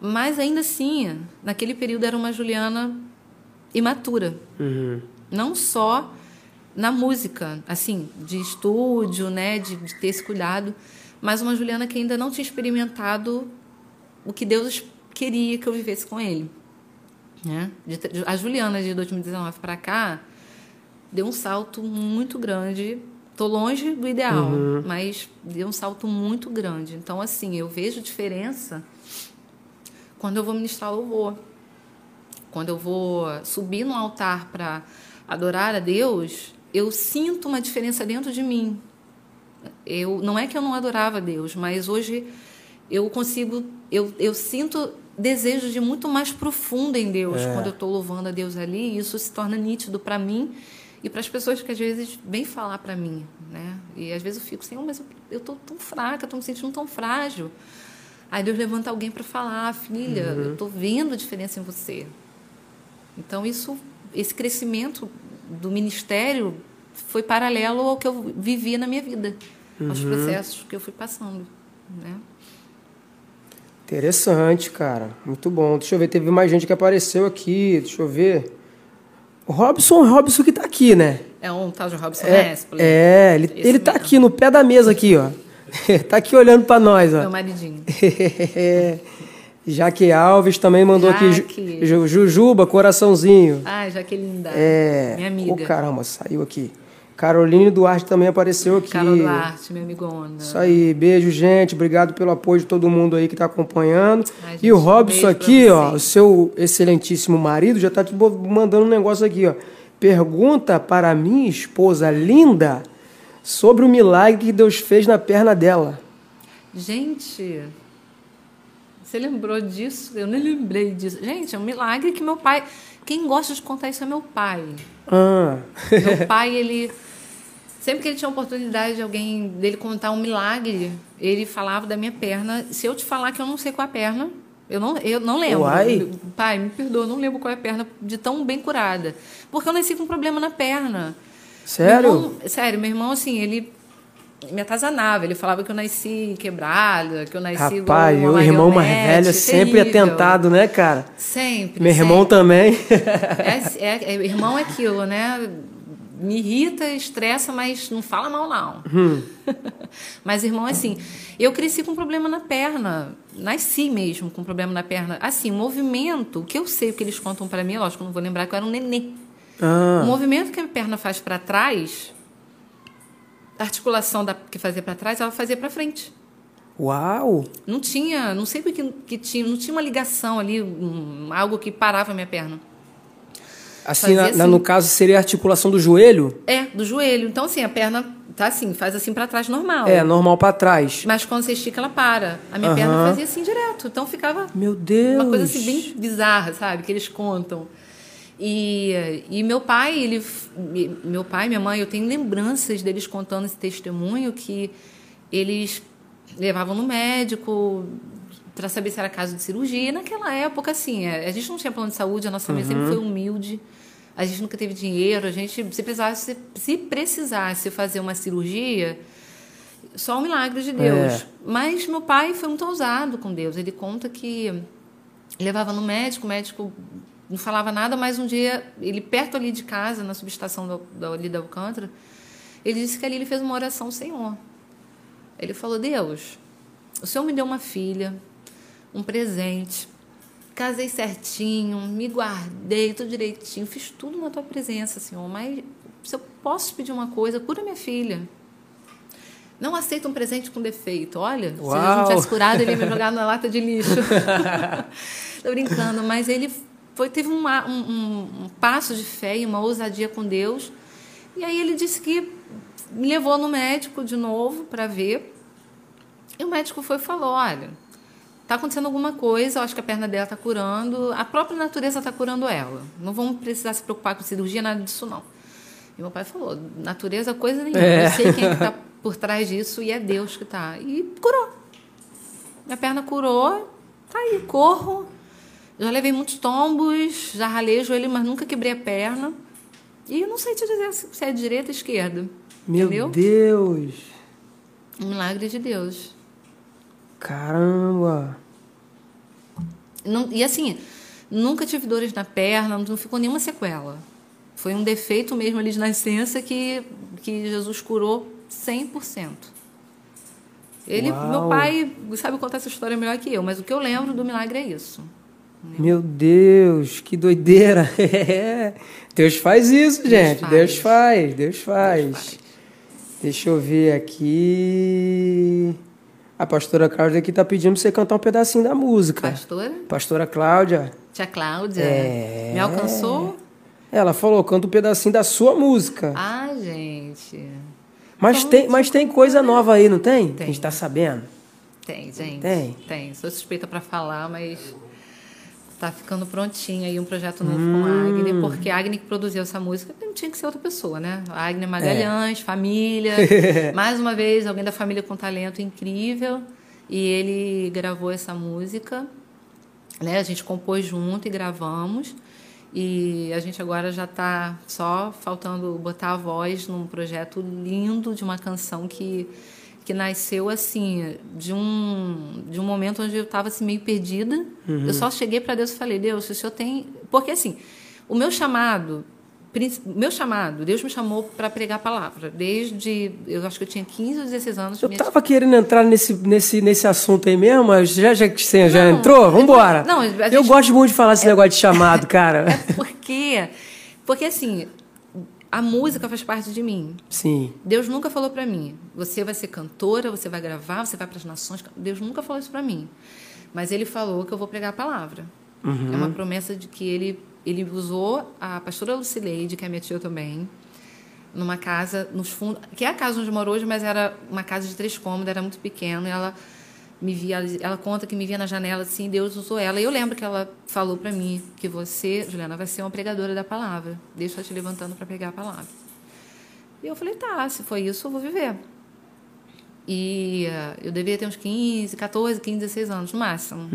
Mas ainda assim, naquele período era uma Juliana imatura. Uhum. Não só na música, assim, de estúdio, né, de, de ter esse cuidado, mas uma Juliana que ainda não tinha experimentado o que Deus queria que eu vivesse com Ele. Né? A Juliana de 2019 para cá deu um salto muito grande. Tô longe do ideal, uhum. mas deu um salto muito grande. Então, assim, eu vejo diferença quando eu vou ministrar louvor. Quando eu vou subir no altar para adorar a Deus, eu sinto uma diferença dentro de mim. Eu não é que eu não adorava a Deus, mas hoje eu consigo, eu, eu sinto desejo de muito mais profundo em Deus é. quando eu estou louvando a Deus ali. E isso se torna nítido para mim e para as pessoas que às vezes vêm falar para mim, né? E às vezes eu fico assim, oh, mas eu estou tão fraca, estou me sentindo tão frágil. Aí Deus levanta alguém para falar, filha, uhum. eu estou vendo a diferença em você. Então isso, esse crescimento do ministério foi paralelo ao que eu vivi na minha vida, uhum. aos processos que eu fui passando, né? Interessante, cara. Muito bom. Deixa eu ver, teve mais gente que apareceu aqui. Deixa eu ver. O Robson, o Robson que tá aqui, né? É um tal de Robson é, Nesple. É, ele, ele tá aqui no pé da mesa aqui, ó. tá aqui olhando para nós, ó. Meu maridinho. Jaque Alves também mandou Jaque. aqui. Jujuba, coraçãozinho. Ai, Jaque linda. É. Minha amiga. Ô, caramba, saiu aqui. Caroline Duarte também apareceu aqui. Carol Duarte, minha amigona. Isso aí, beijo, gente. Obrigado pelo apoio de todo mundo aí que está acompanhando. Ai, e o Robson aqui, ó, o seu excelentíssimo marido, já está te mandando um negócio aqui, ó. Pergunta para minha esposa linda sobre o milagre que Deus fez na perna dela. Gente, você lembrou disso? Eu nem lembrei disso. Gente, é um milagre que meu pai. Quem gosta de contar isso é meu pai. Ah. Meu pai, ele Sempre que ele tinha oportunidade de alguém dele contar um milagre, ele falava da minha perna. Se eu te falar que eu não sei qual é a perna, eu não, eu não lembro. Uai. Pai, me perdoa, não lembro qual é a perna de tão bem curada. Porque eu nasci com um problema na perna. Sério? Meu irmão, sério, meu irmão, assim, ele me atazanava. Ele falava que eu nasci quebrada, que eu nasci Rapaz, o irmão mais velho é sempre atentado, né, cara? Sempre. Meu sempre. irmão também. É, é, é, irmão é aquilo, né? me irrita, estressa, mas não fala mal, não. Hum. mas, irmão, assim, eu cresci com problema na perna. Nasci mesmo com problema na perna. Assim, o movimento, o que eu sei, o que eles contam para mim, lógico, eu não vou lembrar que eu era um nenê. Ah. O movimento que a perna faz para trás, a articulação da, que fazia para trás, ela fazia para frente. Uau! Não tinha, não sei o que, que tinha, não tinha uma ligação ali, um, algo que parava a minha perna. Assim, na, assim, no caso, seria a articulação do joelho? É, do joelho. Então, assim, a perna tá assim, faz assim para trás normal. É, normal para trás. Mas quando você estica, ela para. A minha uhum. perna fazia assim direto. Então ficava. Meu Deus! Uma coisa assim bem bizarra, sabe? Que eles contam. E, e meu pai, ele, meu pai minha mãe, eu tenho lembranças deles contando esse testemunho que eles levavam no médico para saber se era caso de cirurgia. E naquela época, assim, é, a gente não tinha plano de saúde, a nossa família uhum. sempre foi humilde a gente nunca teve dinheiro, a gente, se precisasse, se precisasse fazer uma cirurgia, só um milagre de Deus. É. Mas meu pai foi muito ousado com Deus. Ele conta que levava no médico, o médico não falava nada, mas um dia, ele perto ali de casa, na subestação da, da, ali da Alcântara, ele disse que ali ele fez uma oração ao Senhor. Ele falou: Deus, o Senhor me deu uma filha, um presente casei certinho, me guardei tudo direitinho, fiz tudo na tua presença, Senhor. Mas se eu posso pedir uma coisa, cura minha filha. Não aceita um presente com defeito. Olha, Uau. se ele não tivesse curado, ele ia me jogar na lata de lixo. Tô brincando, mas ele foi, teve uma, um, um, um passo de fé e uma ousadia com Deus. E aí ele disse que me levou no médico de novo para ver. E o médico foi e falou: olha, está acontecendo alguma coisa, eu acho que a perna dela está curando, a própria natureza está curando ela. Não vamos precisar se preocupar com cirurgia, nada disso não. E meu pai falou, natureza coisa nenhuma, é. eu sei quem é está por trás disso e é Deus que está. E curou. Minha perna curou, tá aí, corro. Já levei muitos tombos, já ralei o joelho, mas nunca quebrei a perna. E eu não sei te dizer se é direita ou esquerda. Meu entendeu? Deus! Um milagre de Deus. Caramba! Não, e assim, nunca tive dores na perna, não ficou nenhuma sequela. Foi um defeito mesmo ali de nascença que, que Jesus curou 100%. Ele, Uau. meu pai sabe contar essa história melhor que eu, mas o que eu lembro do milagre é isso. Meu Deus, que doideira. É. Deus faz isso, gente. faz. Deus faz, Deus faz. Deixa eu ver aqui. A pastora Cláudia aqui tá pedindo pra você cantar um pedacinho da música. Pastora, Pastora Cláudia, tia Cláudia, É. me alcançou? ela falou, canta um pedacinho da sua música. Ah, gente. Mas tem, mas tem coisa nova aí, não tem? Tem. A gente tá sabendo. Tem, gente. Tem? Tem. Sou suspeita para falar, mas tá ficando prontinho aí um projeto novo com Hum. a Agnes, porque a Agnes que produziu essa música não tinha que ser outra pessoa, né? A Magalhães, família. Mais uma vez, alguém da família com talento incrível. E ele gravou essa música. Né? A gente compôs junto e gravamos. E a gente agora já está só faltando botar a voz num projeto lindo de uma canção que, que nasceu assim, de um, de um momento onde eu estava assim, meio perdida. Eu só cheguei para Deus e falei: Deus, o senhor tem. Porque assim, o meu chamado. Meu chamado, Deus me chamou para pregar a palavra. Desde, eu acho que eu tinha 15 ou 16 anos. Eu minha- tava querendo entrar nesse, nesse, nesse assunto aí mesmo, mas já, já que você já Não, entrou, vambora. não, a Eu gente- gosto muito de falar esse negócio de chamado, cara. É porque, porque assim, a música faz parte de mim. Sim. Deus nunca falou para mim, você vai ser cantora, você vai gravar, você vai para as nações. Deus nunca falou isso para mim. Mas ele falou que eu vou pregar a palavra. É uma promessa de que ele ele usou a pastora Lucileide, que é minha tia também, numa casa nos fundos, que é a casa onde moro hoje, mas era uma casa de três cômodos, era muito pequeno, e ela me via, ela conta que me via na janela assim, Deus usou ela. E eu lembro que ela falou para mim que você, Juliana, vai ser uma pregadora da palavra. Deus está te levantando para pregar a palavra. E eu falei, tá, se foi isso, eu vou viver. E eh, eu devia ter uns 15, 14, 15, 16 anos no máximo.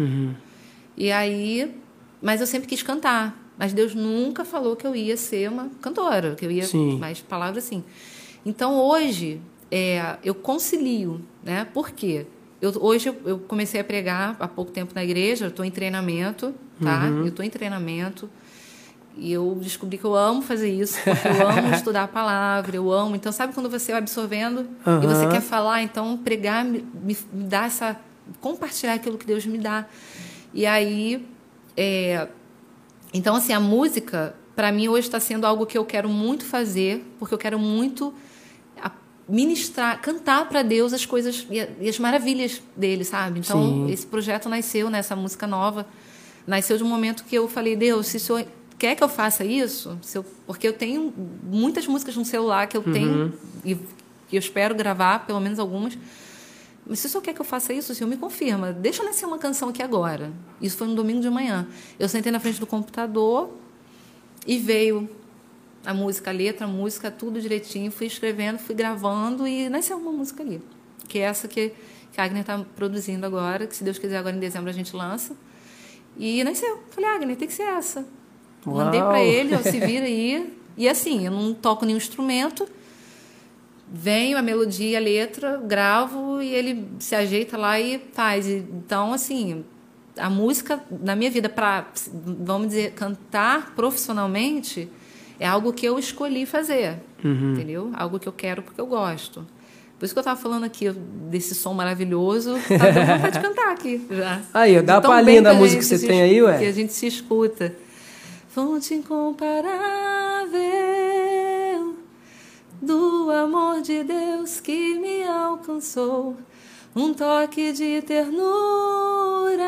E aí, mas eu sempre quis cantar. Mas Deus nunca falou que eu ia ser uma cantora, que eu ia Sim. mais palavras assim. Então hoje é, eu concilio, né? Por quê? Eu, hoje eu, eu comecei a pregar há pouco tempo na igreja, eu estou em treinamento, tá? Eu estou em treinamento. E eu descobri que eu amo fazer isso, porque eu amo estudar a palavra, eu amo. Então, sabe quando você vai absorvendo e você quer falar? Então, pregar me, me, dá essa. compartilhar aquilo que Deus me dá. E aí. é, então, assim, a música, para mim, hoje está sendo algo que eu quero muito fazer, porque eu quero muito ministrar, cantar para Deus as coisas e, as maravilhas dele, sabe? Então, Sim. esse projeto nasceu, né, essa música nova, nasceu de um momento que eu falei, Deus, se o senhor quer que eu faça isso, se eu- porque eu tenho muitas músicas no celular que eu tenho e que eu espero gravar, pelo menos algumas. Mas se o senhor quer que eu faça isso, o senhor me confirma. Deixa eu nascer uma canção aqui agora. Isso foi no domingo de manhã. Eu sentei na frente do computador e veio a música, a letra, a música, tudo direitinho. Fui escrevendo, fui gravando e nasceu uma música ali. Que é essa que, que a Agnes está produzindo agora, que se Deus quiser agora em dezembro a gente lança. E nasceu. Falei, Agnes, tem que ser essa. Mandei Uau. para ele, ó, se vira aí. E assim, eu não toco nenhum instrumento. Venho a melodia, a letra, gravo e ele se ajeita lá e faz. Então, assim, a música na minha vida para, vamos dizer, cantar profissionalmente é algo que eu escolhi fazer, Uhum. entendeu? Algo que eu quero porque eu gosto. Por isso que eu estava falando aqui desse som maravilhoso, tá dando vontade de cantar aqui já. Aí, dá uma palhinha da música que você tem aí, ué. Que a gente se escuta. Fonte incomparável do amor de Deus que me alcançou, um toque de ternura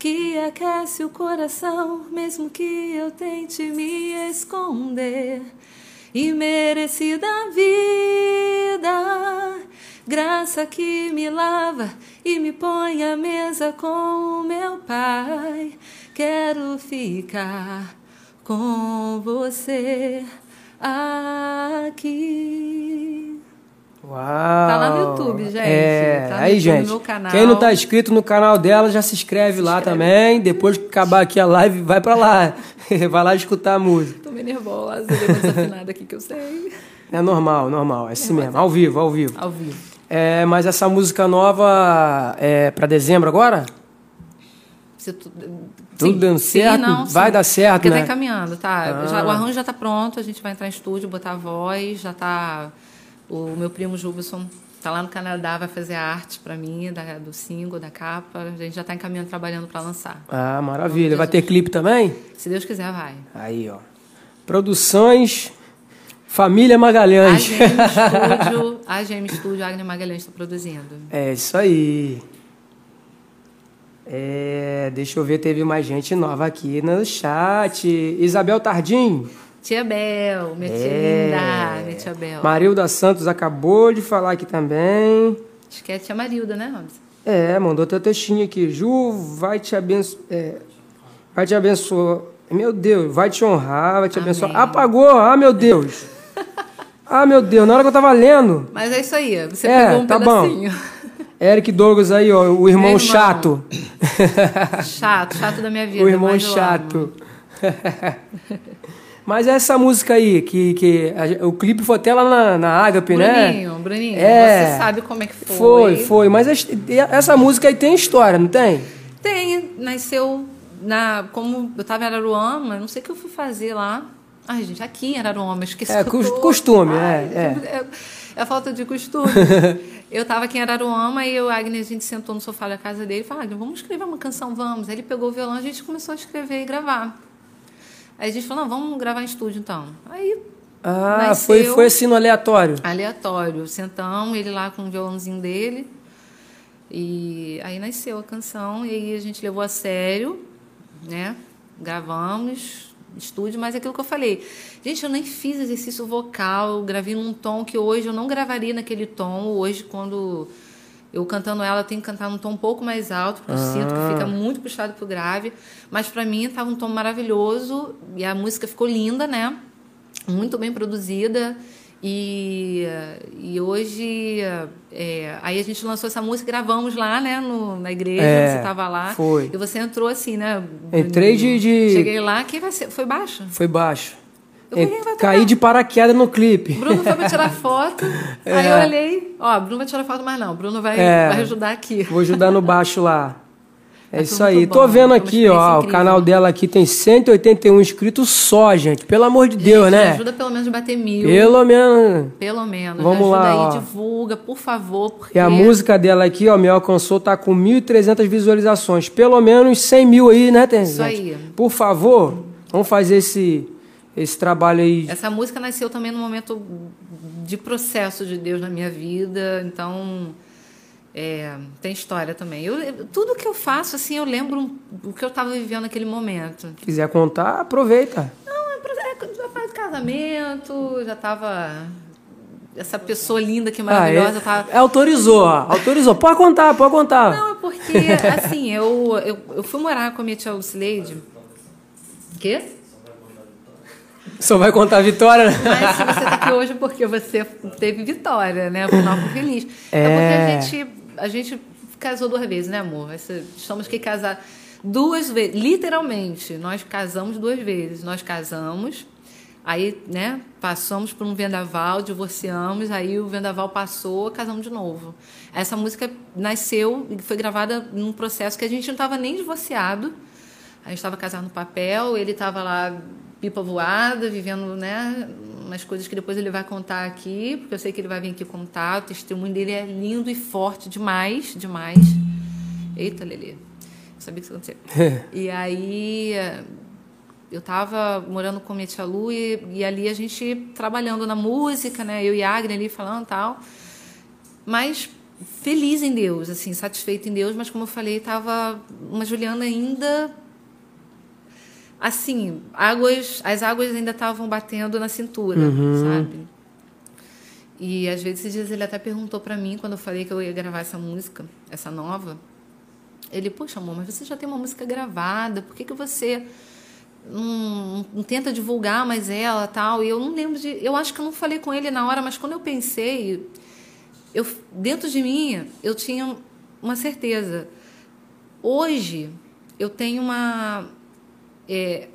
que aquece o coração, mesmo que eu tente me esconder. E merecida vida, graça que me lava e me põe à mesa com o meu Pai. Quero ficar com você aqui. Uau! Tá lá no YouTube, gente. É, Tá aí, YouTube, gente. Quem não tá inscrito no canal dela, já se inscreve lá também. Depois que acabar aqui a live, vai pra lá. vai lá escutar a música. Tô meio nervosa, deu uma desafinada aqui que eu sei. É normal, normal. É assim mesmo. Ao vivo, ao vivo. Ao vivo. É, mas essa música nova é pra dezembro agora? Se tu, Tudo dando certo? Vai dar certo, Porque né? tá encaminhando, tá? Ah. Já- o arranjo já tá pronto, a gente vai entrar em estúdio, botar a voz, já tá... O meu primo Jubilson tá lá no Canadá, vai fazer a arte para mim, da, do single, da capa. A gente já tá encaminhando, trabalhando para lançar. Ah, maravilha. Vai ter clipe também? Se Deus quiser, vai. Aí, ó. Produções Família Magalhães. AGM Estúdio, AGM Estúdio, Agnes Magalhães está produzindo. É isso aí. É, deixa eu ver, teve mais gente nova aqui no chat. Isabel Tardim. Tia Bel, minha tia É. linda, minha tia Bel. Marilda Santos acabou de falar aqui também. Acho que é a tia Marilda, né, Robson? É, mandou teu textinho aqui. Ju, vai te abençoar. vai te abençoar. Meu Deus, vai te honrar, vai te Amém. abençoar. Apagou, ah, meu Deus. Ah, meu Deus, na hora que eu tava lendo. Mas é isso aí, você É, pegou um tá bom. pedacinho. Eric Douglas aí, ó, o irmão irmão. chato. Chato, chato da minha vida. o irmão chato. Mas essa música aí, que, que a- o clipe foi até lá na, na Agape, né? Bruninho, Bruninho, É. você sabe como é que foi. Foi, foi. Mas as- essa música aí tem história, não tem? Tem, nasceu na. Como eu tava em Araruama, não sei o que eu fui fazer lá. Ai, gente, aqui em Araruama, esqueci. É, costume, Ai, é, é. é falta de costume. eu tava aqui em Araruama e a Agnes, a gente sentou no sofá da casa dele e falou: Agnes, vamos escrever uma canção, vamos. Aí ele pegou o violão e a gente começou a escrever e gravar. Aí a gente falou: não, vamos gravar em estúdio então. Aí Ah, foi, foi assim no aleatório. aleatório. Sentamos, ele lá com o violãozinho dele. E aí nasceu a canção, e aí a gente levou a sério, né? Gravamos, estúdio, mas é aquilo que eu falei. Gente, eu nem fiz exercício vocal, gravei num tom que hoje eu não gravaria naquele tom. Hoje, quando eu cantando ela, eu tenho que cantar num tom um pouco mais alto, porque eu sinto que fica muito puxado pro grave. Mas para mim estava um tom maravilhoso e a música ficou linda, né? muito bem produzida e, e hoje é, aí a gente lançou essa música gravamos lá né no, na igreja É, você estava lá foi. e você entrou assim né Entrei de- de- cheguei lá quem vai ser foi baixo Foi baixo. Eu "Quem vai Caí tocar?" de paraquedas no clipe. Bruno foi para tirar foto aí eu olhei ó Bruno vai tirar foto mas não Bruno vai, É. vai ajudar aqui Vou ajudar no baixo lá. É Tá isso tudo aí. muito Tô bom, vendo aqui, ó. O incrível. canal dela aqui tem 181 inscritos só, gente. Pelo amor de Deus, Gente, né? ajuda pelo menos a bater mil Pelo menos. pelo menos Vamos ajuda lá, aí ó. divulga por favor porque E a música dela aqui, ó, me alcançou, tá com 1.300 visualizações. Pelo menos 100 mil aí, né, tem? Isso aí. Por favor, vamos fazer esse, esse trabalho aí. Essa música nasceu também num momento de processo de Deus na minha vida, então é, tem história também. Eu, tudo que eu faço, assim, eu lembro o que eu estava vivendo naquele momento. quiser contar, aproveita. Não, é, é, já faz casamento, já estava essa pessoa linda que maravilhosa, Ah, tava é, é, autorizou. Autorizou. Pode contar, pode contar. Não, é porque, assim, eu, eu, eu fui morar com a minha tia Lucileide. Quê? Só vai contar a vitória, né? Mas se você está aqui hoje é porque você teve vitória, né? Final feliz. É. É. porque a gente, a gente casou duas vezes, né, amor? Essa- Estamos que casar duas vezes. Literalmente, nós casamos duas vezes. Nós casamos, aí, né, passamos por um vendaval, divorciamos, aí o vendaval passou, casamos de novo. Essa música nasceu e foi gravada num processo que a gente não estava nem divorciado. A gente estava casado no papel, ele estava lá pipa voada, vivendo né, umas coisas que depois ele vai contar aqui, porque eu sei que ele vai vir aqui contar. O testemunho dele é lindo e forte demais, demais. Eita, Lelê, eu sabia que isso ia acontecer. e aí eu estava morando com minha tia Lu e, e ali a gente trabalhando na música, né? Eu e a Agnes ali falando tal. Mas feliz em Deus, assim, satisfeita em Deus, mas como eu falei, estava uma Juliana ainda assim, águas, as águas ainda estavam batendo na cintura, sabe? E às vezes esses dias ele até perguntou para mim quando eu falei que eu ia gravar essa música, essa nova. Ele, poxa, amor, mas você já tem uma música gravada, por que, que você não, não tenta divulgar mais ela tal? E eu não lembro de. Eu acho que eu não falei com ele na hora, mas quando eu pensei, eu, dentro de mim, eu tinha uma certeza. Hoje, eu tenho uma. É,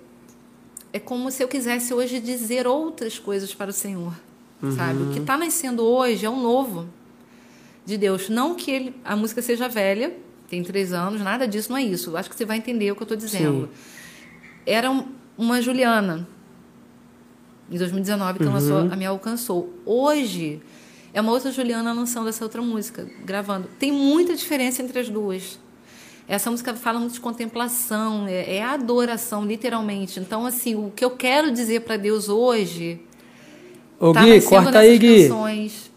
é como se eu quisesse hoje dizer outras coisas para o Senhor, sabe? O que está nascendo hoje é um novo de Deus. Não que ele, a música seja velha, tem três anos, nada disso, não é isso. Acho que você vai entender o que eu estou dizendo. Sim. Era uma Juliana, em 2019, que uhum. lançou, a Me Alcançou. Hoje, é uma outra Juliana lançando essa outra música, gravando. Tem muita diferença entre as duas. Essa música fala muito de contemplação, é, é adoração, literalmente. Então, assim, o que eu quero dizer para Deus hoje. Ô, tá Gui, corta aí, Gui. Canções.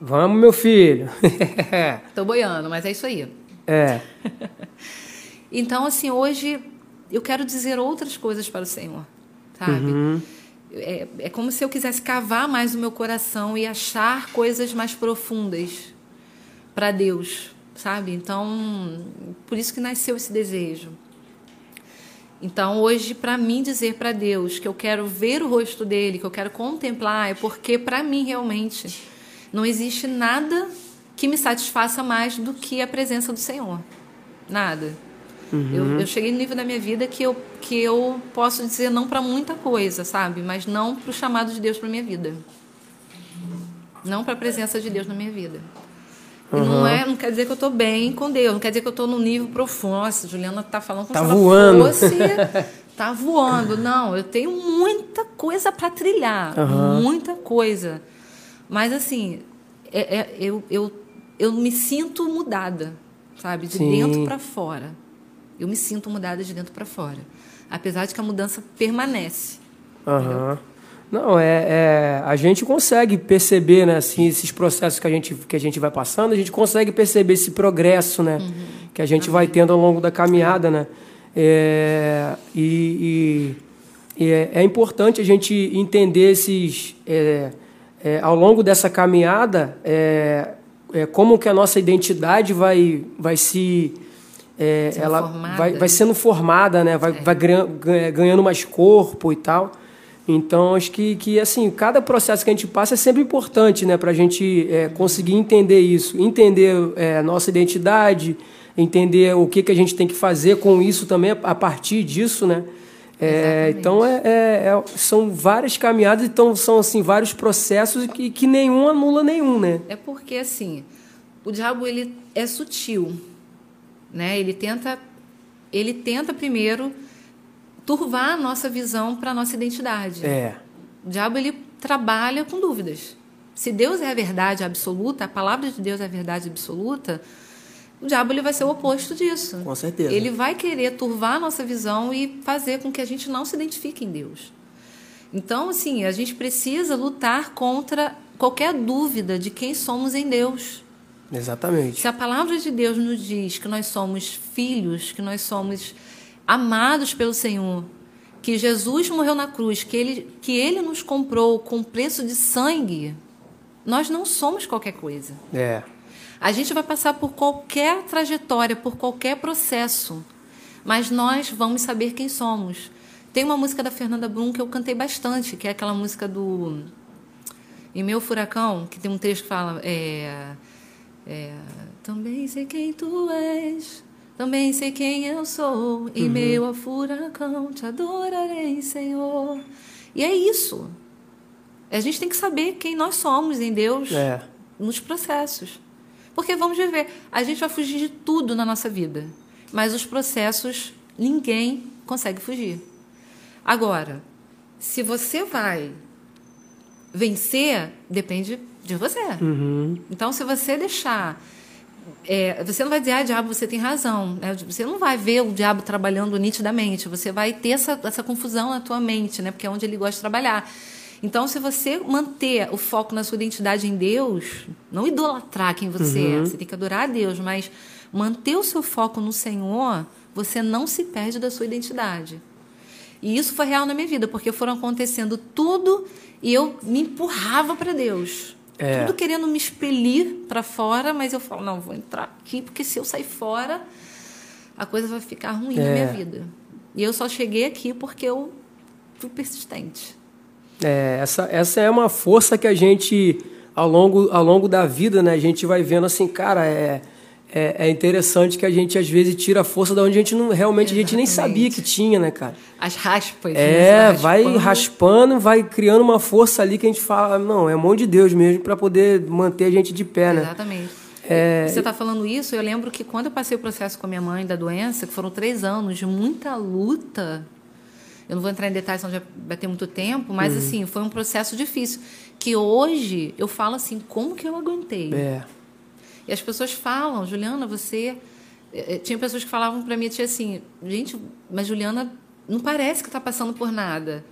Vamos, meu filho. Tô boiando, mas é isso aí. É. então, assim, hoje eu quero dizer outras coisas para o Senhor, sabe? Uhum. É, é como se eu quisesse cavar mais o meu coração e achar coisas mais profundas para Deus, sabe? Então, por isso que nasceu esse desejo. Então, hoje, para mim dizer para Deus que eu quero ver o rosto dele, que eu quero contemplar, é porque para mim realmente não existe nada que me satisfaça mais do que a presença do Senhor. Nada. Uhum. Eu, eu, cheguei no nível da minha vida que eu, que eu posso dizer não para muita coisa, sabe? Mas não para o chamado de Deus para minha vida. Não para a presença de Deus na minha vida. Uhum. não, é, não quer dizer que eu estou bem com Deus, não quer dizer que eu estou no nível profundo. Nossa, Juliana está falando como tá se voando. ela fosse. tá voando. Não, eu tenho muita coisa para trilhar. Uhum. Muita coisa. Mas assim, é, é, eu, eu, eu me sinto mudada, sabe? De Sim. dentro para fora. Eu me sinto mudada de dentro para fora. Apesar de que a mudança permanece. Uhum. Não, é, é, a gente consegue perceber, né, assim, esses processos que a gente que a gente vai passando, a gente consegue perceber esse progresso, né, uhum. que a gente uhum. vai tendo ao longo da caminhada, né, é, e, e, e é, é, importante a gente entender esses, é, é, ao longo dessa caminhada, é, como que a nossa identidade vai, vai se ela vai, vai sendo formada, né, vai, vai ganhando mais corpo e tal. Então, acho que, que assim, cada processo que a gente passa é sempre importante né, para a gente é, conseguir entender isso, entender é, nossa identidade, entender o que, que a gente tem que fazer com isso também a partir disso, né? É, então é, é, é, são várias caminhadas, então são assim vários processos que, que nenhum anula nenhum, né? É porque assim o diabo ele é sutil, né? Ele tenta ele tenta primeiro turvar a nossa visão para a nossa identidade. É. O diabo ele trabalha com dúvidas. Se Deus é a verdade absoluta, a palavra de Deus é a verdade absoluta, o diabo ele vai ser o oposto disso. Com certeza. Ele vai querer turvar a nossa visão e fazer com que a gente não se identifique em Deus. Então, assim, a gente precisa lutar contra qualquer dúvida de quem somos em Deus. Exatamente. Se a palavra de Deus nos diz que nós somos filhos, que nós somos amados pelo Senhor, que Jesus morreu na cruz, que ele, que ele nos comprou com preço de sangue, nós não somos qualquer coisa. É. A gente vai passar por qualquer trajetória, por qualquer processo, mas nós vamos saber quem somos. Tem uma música da Fernanda Brum que eu cantei bastante, que é aquela música do Em Meu Furacão, que tem um trecho que fala é, é, Também sei quem tu és, também sei quem eu sou, em uhum. meio ao furacão te adorarei, Senhor. E é isso. A gente tem que saber quem nós somos em Deus é. nos processos. Porque vamos ver, a gente vai fugir de tudo na nossa vida, mas os processos ninguém consegue fugir. Agora, se você vai vencer, depende de você. Uhum. Então, se você deixar é, você não vai dizer, ah, diabo, você tem razão. Né? Você não vai ver o diabo trabalhando nitidamente. Você vai ter essa, essa confusão na tua mente, né? porque é onde ele gosta de trabalhar. Então, se você manter o foco na sua identidade em Deus, não idolatrar quem você é, uhum. é, você tem que adorar a Deus, mas manter o seu foco no Senhor, você não se perde da sua identidade. E isso foi real na minha vida, porque foram acontecendo tudo e eu me empurrava para Deus. É. Tudo querendo me expelir para fora, mas eu falo, não, vou entrar aqui, porque se eu sair fora, a coisa vai ficar ruim é. na minha vida. E eu só cheguei aqui porque eu fui persistente. É, essa, essa é uma força que a gente, ao longo, ao longo da vida, né, a gente vai vendo assim, cara, é é, é, interessante que a gente às vezes tira a força da onde a gente não realmente Exatamente. a gente nem sabia que tinha, né, cara? As raspas. É, vai raspando, vai criando uma força ali que a gente fala, não, é mão de Deus mesmo para poder manter a gente de pé, né? Exatamente. É... Você está falando isso, eu lembro que quando eu passei o processo com a minha mãe da doença, que foram três anos de muita luta, eu não vou entrar em detalhes, senão já vai ter muito tempo, mas uhum. assim, foi um processo difícil. Que hoje eu falo assim, como que eu aguentei? É. E as pessoas falam, Juliana, você. Eh, eh, tinha pessoas que falavam para mim, assim, gente, mas Juliana não parece que está passando por nada.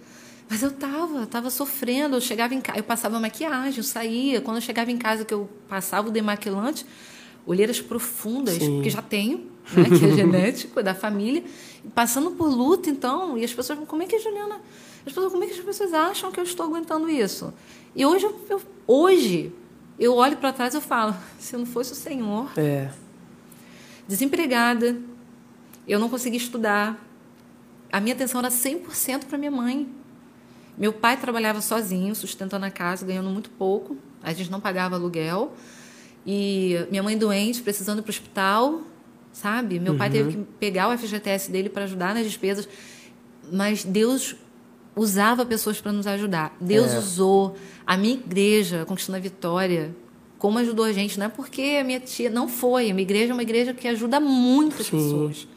Mas eu tava, tava sofrendo. Eu chegava em casa, eu passava maquiagem, eu saía. Quando eu chegava em casa, que eu passava o demaquilante, olheiras profundas, Sim. porque já tenho, né, que é genético, da família, passando por luta, então. E as pessoas, como é que a Juliana. As pessoas, como é que as pessoas acham que eu estou aguentando isso? E hoje, eu hoje, eu olho para trás e eu falo: se não fosse o Senhor. É. Desempregada, eu não conseguia estudar. A minha atenção era 100% para minha mãe. Meu pai trabalhava sozinho, sustentando a casa, ganhando muito pouco. A gente não pagava aluguel. E minha mãe doente, precisando ir para o hospital, sabe? Meu uhum. pai teve que pegar o FGTS dele para ajudar nas despesas. Mas Deus usava pessoas para nos ajudar. Deus é. usou a minha igreja, Conquistando a Vitória, como ajudou a gente. Não é porque a minha tia não foi. A minha igreja é uma igreja que ajuda muitas Sim. pessoas.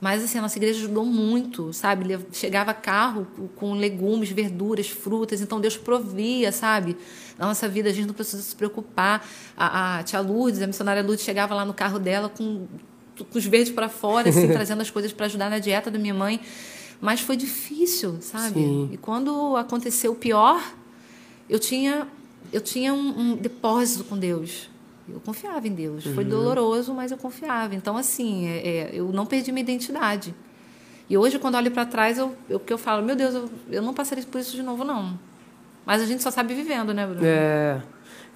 Mas assim, a nossa igreja ajudou muito, sabe? Chegava carro com legumes, verduras, frutas, então Deus provia, sabe? Na nossa vida a gente não precisa se preocupar. A, a tia Lourdes, a missionária Lourdes, chegava lá no carro dela com, com os verdes para fora, assim, trazendo as coisas para ajudar na dieta da minha mãe. Mas foi difícil, sabe? Sim. E quando aconteceu o pior, eu tinha, eu tinha um, um depósito com Deus eu confiava em Deus. Uhum. Foi doloroso, mas eu confiava. Então, assim, é, é, eu não perdi minha identidade. E hoje, quando olho para trás, eu, eu, que eu falo, meu Deus, eu, eu não passaria por isso de novo, não. Mas a gente só sabe vivendo, né, Bruno? É.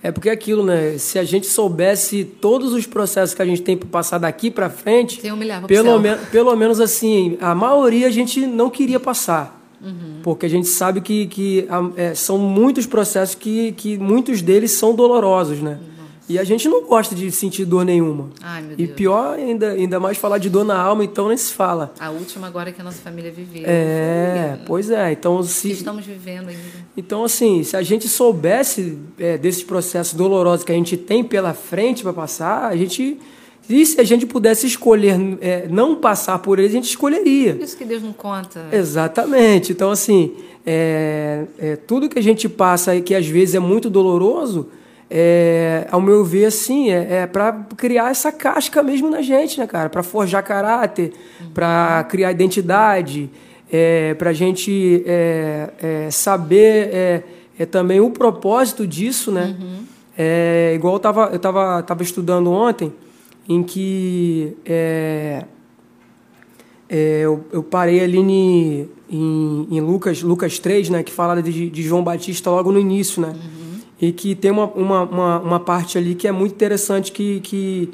É porque é aquilo, né? Se a gente soubesse todos os processos que a gente tem para passar daqui para frente, pelo, me pelo menos assim, a maioria a gente não queria passar. Uhum. Porque a gente sabe que, que é, são muitos processos que, que muitos deles são dolorosos, né? Uhum. E a gente não gosta de sentir dor nenhuma. Ai, meu Deus. E pior ainda, ainda mais falar de dor na alma, então nem se fala. A última agora que a nossa família viveu. É, foi, pois é. Então, se, estamos vivendo ainda. Então, assim, se a gente soubesse é, desses processos dolorosos que a gente tem pela frente para passar, a gente. E se a gente pudesse escolher é, não passar por eles, a gente escolheria. Isso que Deus não conta. Exatamente. Então, assim, é, é, tudo que a gente passa e que às vezes é muito doloroso, é, ao meu ver, assim, é, é para criar essa casca mesmo na gente, né, cara? Para forjar caráter, para criar identidade, é, para a gente é, é, saber é, também o propósito disso, né? Uhum. É, igual eu estava eu tava, tava estudando ontem, em que eu, eu, parei ali em, em, em, Lucas, Lucas 3, né, que fala de, de João Batista logo no início, né? Uhum e que tem uma, uma, uma, uma, parte ali que é muito interessante que, que,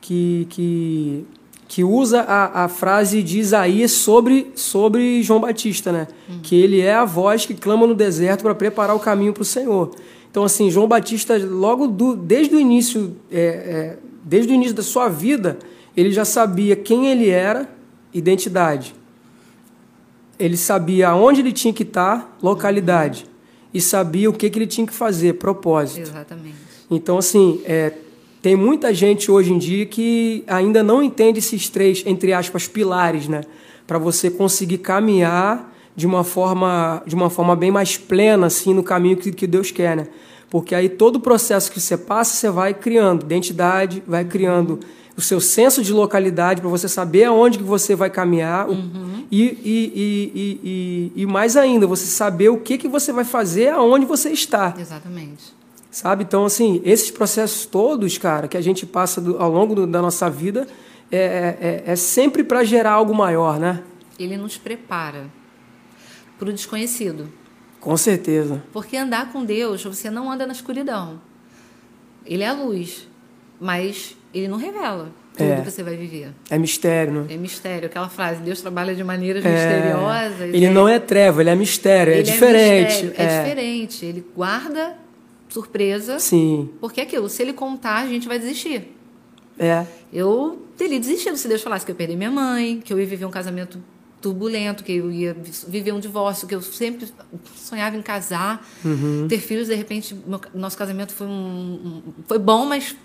que, que, que usa a, a frase de Isaías sobre, sobre João Batista, né? Uhum. Que ele é a voz que clama no deserto para preparar o caminho para o Senhor. Então, assim, João Batista, logo do, desde o início, é, é, desde o início da sua vida, ele já sabia quem ele era, identidade. Ele sabia onde ele tinha que estar, localidade e sabia o que, que ele tinha que fazer, propósito. Exatamente. Então, assim, é, tem muita gente hoje em dia que ainda não entende esses três, entre aspas, pilares, né? Para você conseguir caminhar de uma forma de uma forma bem mais plena, assim, no caminho que, que Deus quer, né? Porque aí todo o processo que você passa, você vai criando identidade, vai criando o seu senso de localidade para você saber aonde que você vai caminhar uhum. e, e, e, e, mais ainda, você saber o que, que você vai fazer aonde você está. Exatamente. Sabe? Então, assim, esses processos todos, cara, que a gente passa do, ao longo do, da nossa vida, é, é, é, é sempre para gerar algo maior, né? Ele nos prepara para o desconhecido. Com certeza. Porque andar com Deus, você não anda na escuridão. Ele é a luz. Mas ele não revela tudo é. que você vai viver. É mistério, né? É mistério. Aquela frase, Deus trabalha de maneiras é. misteriosas. Ele é... não é treva, ele é mistério, é ele é diferente. É, é, diferente. Ele guarda surpresa. Sim. Porque é aquilo, se ele contar, a gente vai desistir. É. Eu teria desistido se Deus falasse que eu ia perder minha mãe, que eu ia viver um casamento turbulento, que eu ia viver um divórcio, que eu sempre sonhava em casar, uhum. ter filhos. De repente, meu, nosso casamento foi um, um, foi bom, mas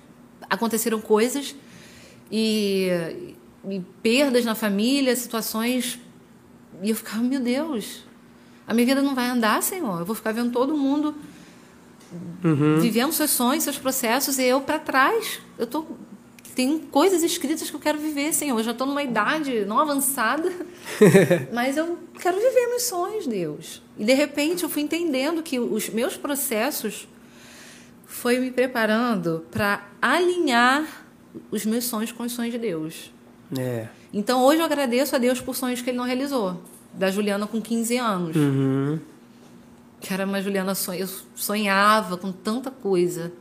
aconteceram coisas e, e perdas na família, situações. E eu ficava, meu Deus, a minha vida não vai andar, Senhor. Eu vou ficar vendo todo mundo uhum. vivendo seus sonhos, seus processos, e eu para trás. Eu tô tem coisas escritas que eu quero viver, Senhor. Eu já estou numa idade não avançada, mas eu quero viver meus sonhos, Deus. E de repente eu fui entendendo que os meus processos foi me preparando para alinhar os meus sonhos com os sonhos de Deus. É. Então hoje eu agradeço a Deus por sonhos que ele não realizou. Da Juliana com 15 anos. Uhum. Que era uma Juliana sonha, eu sonhava com tanta coisa.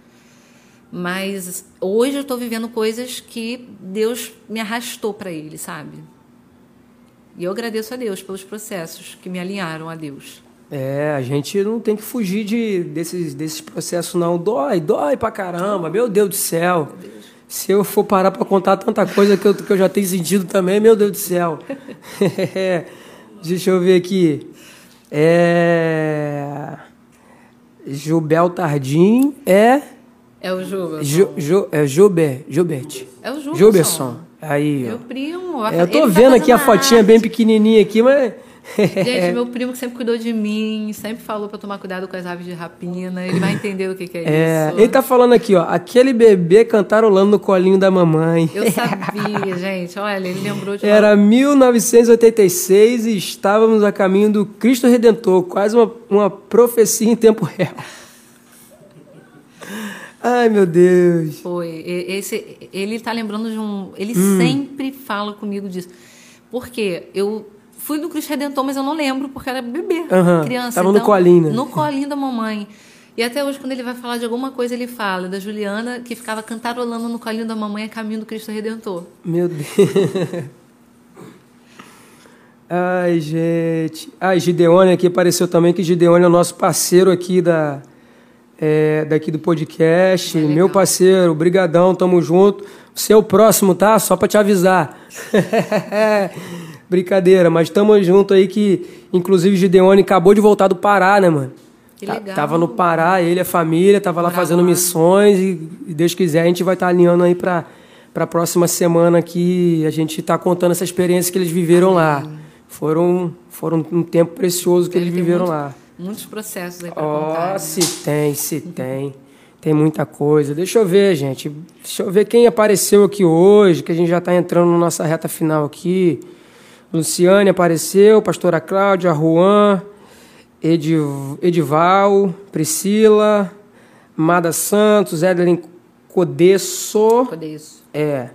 Mas hoje eu estou vivendo coisas que Deus me arrastou para Ele, sabe? E eu agradeço a Deus pelos processos que me alinharam a Deus. É, a gente não tem que fugir de, desses, desses processos, não. Dói, dói pra caramba, meu Deus do céu. Deus. Se eu for parar para contar tanta coisa que eu, que eu já tenho sentido também, meu Deus do céu. Deixa eu ver aqui. É. Jubel Tardim é. É o Juba. Ju, Ju, é Juber, Jubert. É o Juberson. Juberson. Aí, Meu primo. É, eu tô vendo tá aqui a fotinha arte. bem pequenininha aqui, mas Gente, meu primo que sempre cuidou de mim, sempre falou para tomar cuidado com as aves de rapina. Ele vai entender o que, que é, é, isso. Ele tá falando aqui, ó, aquele bebê cantarolando no colinho da mamãe. Eu sabia, gente. Olha, ele lembrou de. Era 1986 e estávamos a caminho do Cristo Redentor, quase uma, uma profecia em tempo real. Ai, meu Deus. Foi. Esse, ele tá lembrando de um. Ele hum. sempre fala comigo disso. Porque eu fui no Cristo Redentor, mas eu não lembro, porque era bebê, uhum, criança. Tava então, no colinho. Né? No colinho da mamãe. E até hoje, quando ele vai falar de alguma coisa, ele fala da Juliana que ficava cantarolando no colinho da mamãe a caminho do Cristo Redentor. Meu Deus. Ai, gente. Ai, Gideone aqui apareceu também, que Gideone é o nosso parceiro aqui da, é, daqui do podcast. É Meu parceiro, brigadão, tamo junto. Você é o próximo, tá? Só para te avisar. Brincadeira, mas estamos junto aí que, inclusive, Gideone acabou de voltar do Pará, né, mano? Que tá, legal. Tava no Pará, ele e a família, tava lá fazendo missões e, e, Deus quiser, a gente vai estar tá alinhando aí para para a próxima semana aqui a gente está contando essa experiência que eles viveram lá. Foram, foram um tempo precioso que ele eles viveram muito, lá. Muitos processos aí para oh, contar. Né? se tem, se tem. Tem muita coisa. Deixa eu ver, gente. Deixa eu ver quem apareceu aqui hoje, que a gente já está entrando na nossa reta final aqui. Luciane apareceu, pastora Cláudia, Juan, Ediv, Edival, Priscila, Mada Santos, Edelyn Codesso. Codesso. É.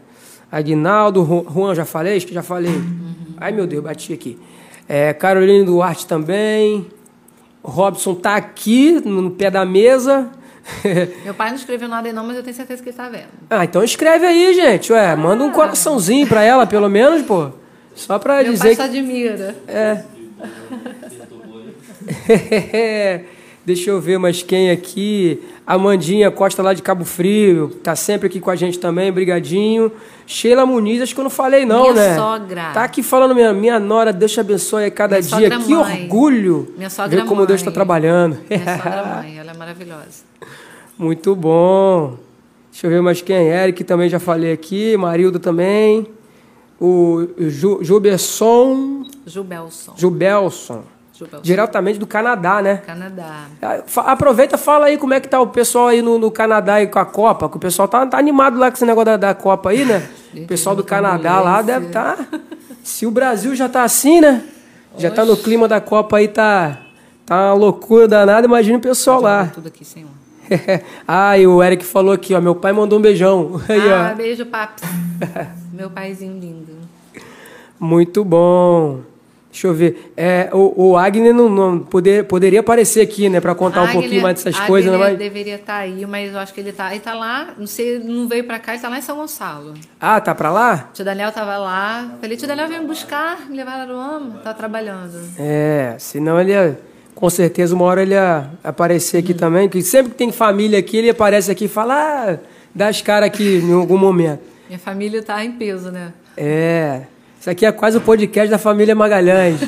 Aguinaldo, Juan, já falei? Acho que já falei. Uhum. Ai, meu Deus, bati aqui. É, Carolina Duarte também. Robson tá aqui, no pé da mesa. Meu pai não escreveu nada aí não, mas eu tenho certeza que ele tá vendo. Ah, então escreve aí, gente. Ué, ah. manda um coraçãozinho pra ela, pelo menos, pô. Só para dizer. Pai que... admira. É. Deixa eu ver mais quem aqui. Amandinha Costa lá de Cabo Frio, tá sempre aqui com a gente também, brigadinho. Sheila Muniz, acho que eu não falei não, minha né? Minha sogra. Tá aqui falando minha, minha nora, Deus te abençoe a cada minha dia. Que mãe. orgulho. Minha sogra ver como mãe. Deus está trabalhando. Minha sogra mãe, ela é maravilhosa. Muito bom. Deixa eu ver mais quem. Eric também já falei aqui, Marildo também o Ju, Jubelson. Jubelson. Jubelson. Diretamente do Canadá, né? Canadá. Aproveita fala aí como é que tá o pessoal aí no, no Canadá e com a Copa, que o pessoal tá, tá animado lá com esse negócio da, da Copa aí, né? o pessoal do Canadá lá deve estar. Tá, se o Brasil já tá assim, né? Já tá no clima da Copa aí, tá, tá uma loucura danada, imagina o pessoal lá. Tudo aqui, senhor. ah, e o Eric falou aqui, ó, meu pai mandou um beijão. Aí, ah, ó. beijo, papo. Meu paizinho lindo. Muito bom. Deixa eu ver. É, o, o Agner não, não poder, poderia aparecer aqui, né, para contar Agner, um pouquinho mais dessas Agner coisas, né? Mas... deveria estar tá aí, mas eu acho que ele está. Ele tá lá, não sei, não veio para cá, ele está lá em São Gonçalo. Ah, tá para lá? Tio Daniel estava lá. Falei, tio Daniel veio me buscar, me levar a Aruama, tá trabalhando. É, senão ele ia, com certeza uma hora ele ia aparecer aqui também, que sempre que tem família aqui, ele aparece aqui e fala, ah, dá as caras aqui em algum momento. Minha família está em peso, né? É. Isso aqui é quase o podcast da família Magalhães.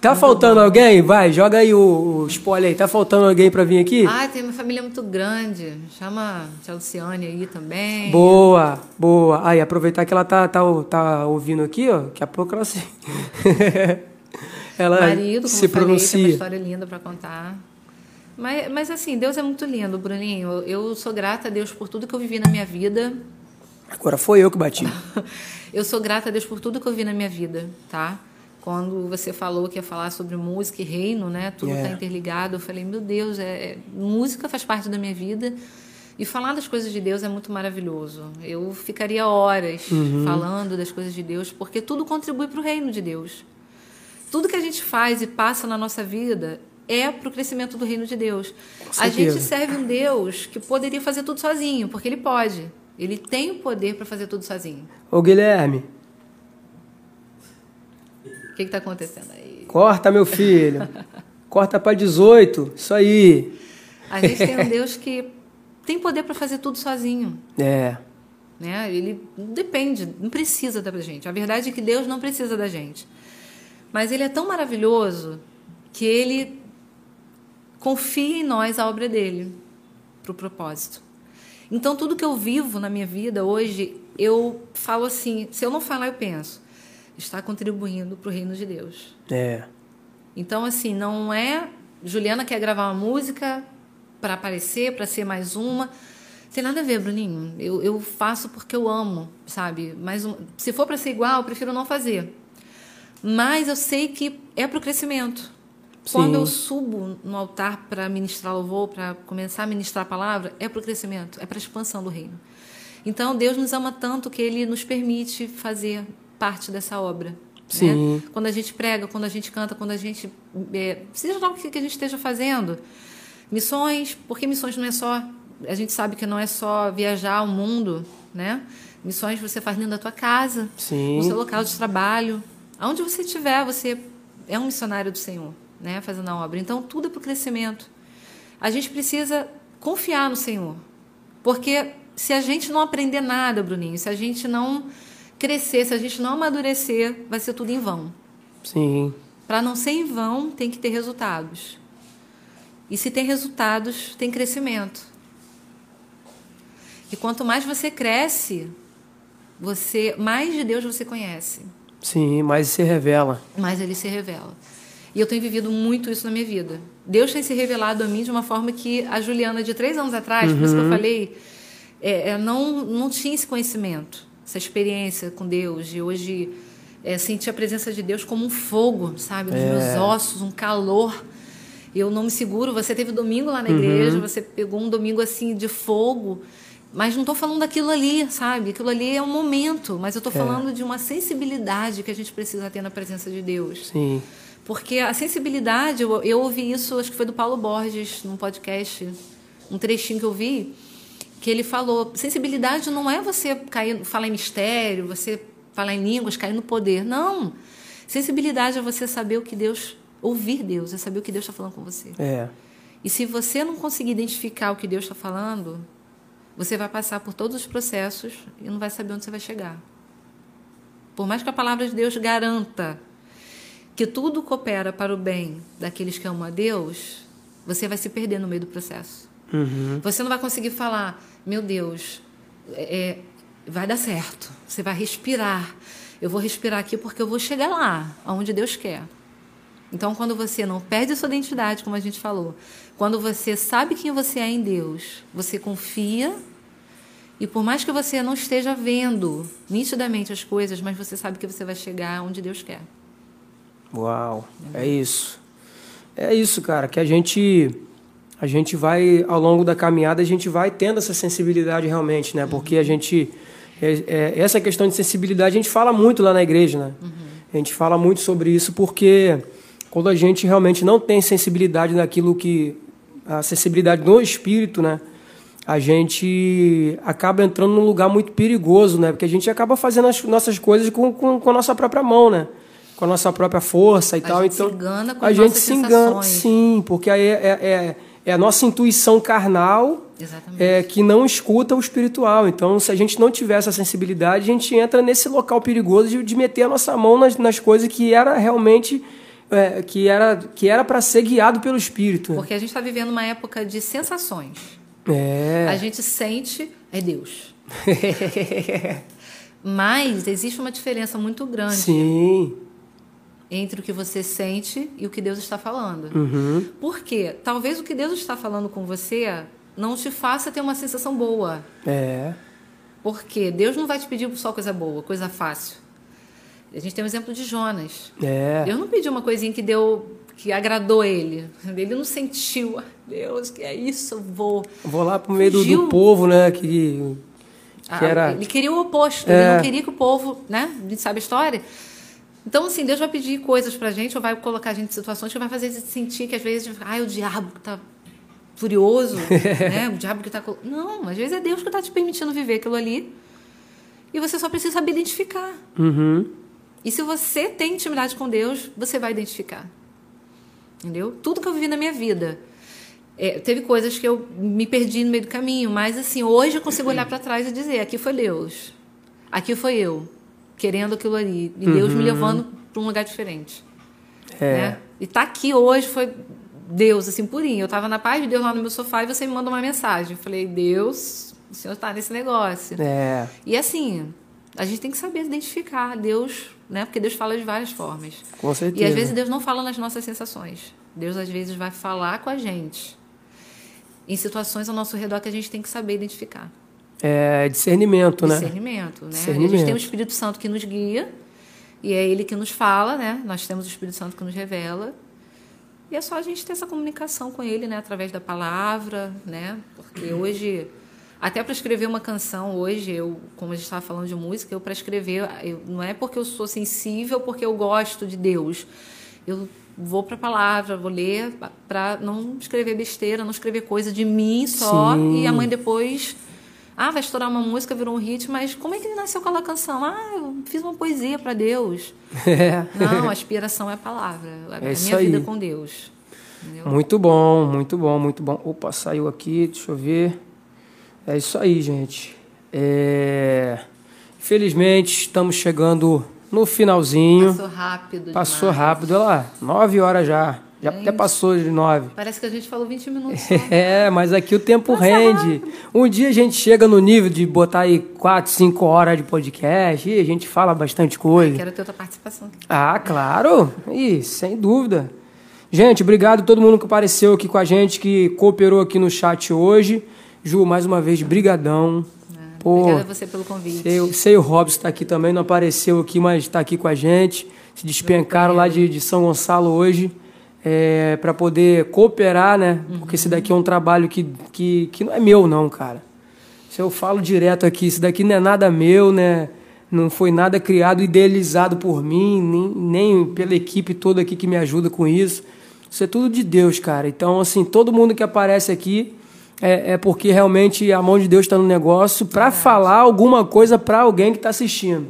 Tá muito faltando bom. alguém? Vai, joga aí o, o, spoiler aí. Tá faltando alguém para vir aqui? Ah, tem uma família muito grande. Chama a Luciane aí também. Boa, boa. Aí, aproveitar que ela tá, tá, tá ouvindo aqui, ó. Daqui a pouco ela se. ela Marido, se pronuncia. Falei, tem uma história linda para contar. Mas, mas assim, Deus é muito lindo, Bruninho. Eu sou grata a Deus por tudo que eu vivi na minha vida. Agora foi eu que bati. eu sou grata a Deus por tudo que eu vi na minha vida, tá? Quando você falou que ia falar sobre música e reino, né? Tudo está é. interligado. Eu falei, meu Deus, é, é, música faz parte da minha vida. E falar das coisas de Deus é muito maravilhoso. Eu ficaria horas uhum. falando das coisas de Deus, porque tudo contribui para o reino de Deus. Tudo que a gente faz e passa na nossa vida é para o crescimento do reino de Deus. A gente serve um Deus que poderia fazer tudo sozinho, porque ele pode. Ele tem o poder para fazer tudo sozinho. Ô Guilherme, o que está acontecendo aí? Corta, meu filho. Corta para 18. Isso aí. A gente tem um Deus que tem poder para fazer tudo sozinho. É. Né? Ele depende, não precisa da gente. A verdade é que Deus não precisa da gente. Mas ele é tão maravilhoso que ele confia em nós a obra dele para o propósito. Então, tudo que eu vivo na minha vida hoje, eu falo assim: se eu não falar, eu penso está contribuindo para o reino de Deus. É. Então, assim, não é. Juliana quer gravar uma música para aparecer, para ser mais uma. Tem nada a ver, Bruninho. Eu, eu faço porque eu amo, sabe? Mas se for para ser igual, eu prefiro não fazer. Mas eu sei que é para o crescimento. Sim. Quando eu subo no altar para ministrar louvor, para começar a ministrar a palavra, é para o crescimento, é para a expansão do reino. Então, Deus nos ama tanto que Ele nos permite fazer parte dessa obra. Né? Sim. Né? Quando a gente prega, quando a gente canta, quando a gente. É, seja lá o que a gente esteja fazendo. Missões, porque missões não é só. A gente sabe que não é só viajar o mundo, né? Missões você faz dentro da tua casa, Sim. no seu local de trabalho. Aonde você estiver, você é um missionário do Senhor, né? Fazendo a obra. Então, tudo é para o crescimento. A gente precisa confiar no Senhor. Porque se a gente não aprender nada, Bruninho, se a gente não crescer, se a gente não amadurecer, vai ser tudo em vão. Sim. Para não ser em vão, tem que ter resultados. E se tem resultados, tem crescimento. E quanto mais você cresce, você mais de Deus você conhece. Sim, mais se revela. Mais ele se revela. E eu tenho vivido muito isso na minha vida. Deus tem se revelado a mim de uma forma que a Juliana de três anos atrás, uhum. por isso que eu uhum. falei, é, é, não, não tinha esse conhecimento essa experiência com Deus, e hoje é, sentir a presença de Deus como um fogo, sabe, nos é. meus ossos, um calor. Eu não me seguro. Você teve domingo lá na uhum. igreja, você pegou um domingo assim de fogo, mas não estou falando daquilo ali, sabe? Aquilo ali é um momento, mas eu estou é. falando de uma sensibilidade que a gente precisa ter na presença de Deus. Sim. Porque a sensibilidade, eu, eu ouvi isso, acho que foi do Paulo Borges, num podcast, um trechinho que eu vi que ele falou: sensibilidade não é você cair, falar em mistério, você falar em línguas, cair no poder. Não. Sensibilidade é você saber o que Deus, ouvir Deus, é saber o que Deus está falando com você. É. E se você não conseguir identificar o que Deus está falando, você vai passar por todos os processos e não vai saber onde você vai chegar. Por mais que a palavra de Deus garanta que tudo coopera para o bem daqueles que amam a Deus, você vai se perder no meio do processo. Uhum. Você não vai conseguir falar, meu Deus, é, é, vai dar certo. Você vai respirar. Eu vou respirar aqui porque eu vou chegar lá, aonde Deus quer. Então, quando você não perde a sua identidade, como a gente falou, quando você sabe quem você é em Deus, você confia e por mais que você não esteja vendo nitidamente as coisas, mas você sabe que você vai chegar onde Deus quer. Uau, é isso. É isso, cara, que a gente a gente vai, ao longo da caminhada, a gente vai tendo essa sensibilidade realmente, né? Porque a gente. É, é, essa questão de sensibilidade a gente fala muito lá na igreja, né? Uhum. A gente fala muito sobre isso porque quando a gente realmente não tem sensibilidade naquilo que. a sensibilidade no espírito, né? A gente acaba entrando num lugar muito perigoso, né? Porque a gente acaba fazendo as nossas coisas com, com, com a nossa própria mão, né? Com a nossa própria força e a tal. Gente então, se engana com a gente se engana, sim, porque aí é, é, é é a nossa intuição carnal é, que não escuta o espiritual. Então, se a gente não tiver essa sensibilidade, a gente entra nesse local perigoso de, de meter a nossa mão nas, nas coisas que era realmente é, que era que era para ser guiado pelo Espírito. Porque a gente está vivendo uma época de sensações. É. A gente sente, é Deus. Mas existe uma diferença muito grande Sim. entre o que você sente e o que Deus está falando. Uhum. Por quê? Talvez o que Deus está falando com você não te faça ter uma sensação boa. É. Porque Deus não vai te pedir só coisa boa, coisa fácil. A gente tem o exemplo de Jonas. É. Deus não pediu uma coisinha que deu, que agradou ele. Ele não sentiu, "Ah, Deus, que é isso, eu vou. Vou lá pro meio do, do povo, né? Que, que Ah, era. Ele queria o oposto, É. ele não queria que o povo, né? A gente sabe a história. Então, assim, Deus vai pedir coisas pra gente, ou vai colocar a gente em situações que vai fazer a gente sentir que às vezes, ai, o diabo que tá furioso, né? O diabo que tá. colo-" Não, às vezes é Deus que tá te permitindo viver aquilo ali. E você só precisa saber identificar. Uhum. E se você tem intimidade com Deus, você vai identificar. Entendeu? Tudo que eu vivi na minha vida. é, teve coisas que eu me perdi no meio do caminho, mas assim, hoje eu consigo olhar para trás e dizer: aqui foi Deus. Aqui foi eu, querendo aquilo ali. E Deus me levando para um lugar diferente. É. Né? E tá aqui hoje foi Deus, assim, purinho. Eu tava na paz de Deus lá no meu sofá e você me manda uma mensagem. Eu falei: Deus, o Senhor está nesse negócio. É. E assim, a gente tem que saber identificar Deus, né? Porque Deus fala de várias formas. Com certeza. E às vezes Deus não fala nas nossas sensações. Deus às vezes vai falar com a gente em situações ao nosso redor que a gente tem que saber identificar. É discernimento, né? Discernimento, né? Discernimento. A gente tem o Espírito Santo que nos guia e é ele que nos fala, né? Nós temos o Espírito Santo que nos revela. E é só a gente ter essa comunicação com ele, né, através da palavra, né? Porque hoje até para escrever uma canção hoje, eu, como a gente estava falando de música, eu para escrever, eu, não é porque eu sou sensível, porque eu gosto de Deus. Eu vou para a palavra, vou ler para não escrever besteira, não escrever coisa de mim só Sim. e a mãe depois ah, vai estourar uma música, virou um hit, mas como é que nasceu aquela canção? Ah, eu fiz uma poesia para Deus. É. Não, a inspiração é a palavra, a, a minha aí. vida com Deus. Entendeu? Muito bom, muito bom, muito bom. Opa, saiu aqui, deixa eu ver. É isso aí, gente. É... Infelizmente, estamos chegando no finalzinho. Passou rápido. Passou demais. rápido, olha lá, nove horas já. Já Gente. até passou de nove. Parece que a gente falou 20 minutos. É, mas aqui o tempo rende. Um dia a gente chega no nível de botar aí quatro, cinco horas de podcast e a gente fala bastante coisa. Quero ter outra participação aqui. Ah, claro. Ih, sem dúvida. Gente, obrigado a todo mundo que apareceu aqui com a gente, que cooperou aqui no chat hoje. Ju, mais uma vez, brigadão. Pô, Obrigada a você pelo convite. sei, sei o Robson está aqui também, não apareceu aqui, mas está aqui com a gente. Se despencaram lá de, de São Gonçalo hoje é, para poder cooperar, né? Porque esse daqui é um trabalho que, que, que não é meu, não, cara. Isso eu falo direto aqui, isso daqui não é nada meu, né? Não foi nada criado, idealizado por mim, nem, nem pela equipe toda aqui que me ajuda com isso. Isso é tudo de Deus, cara. Então, assim, todo mundo que aparece aqui é, é porque realmente a mão de Deus está no negócio para falar alguma coisa para alguém que está assistindo.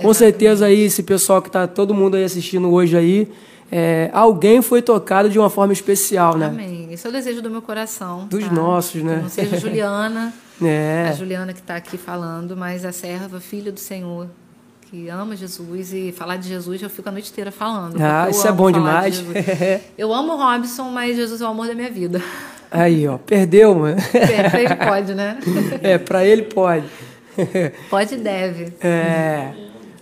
Com certeza aí, esse pessoal que está todo mundo aí assistindo hoje aí, é, alguém foi tocado de uma forma especial, né? Amém. Esse é o desejo do meu coração. Dos tá? nossos, né? Que não seja a Juliana, a É. Juliana que está aqui falando, mas a serva, filha do Senhor, que ama Jesus e falar de Jesus, eu fico a noite inteira falando. Ah, isso é bom de demais. Jesus. Eu amo o Robson, mas Jesus é o amor da minha vida. Aí, ó, perdeu, mano. É, pra ele pode, né? É, para ele pode. Pode e deve. É.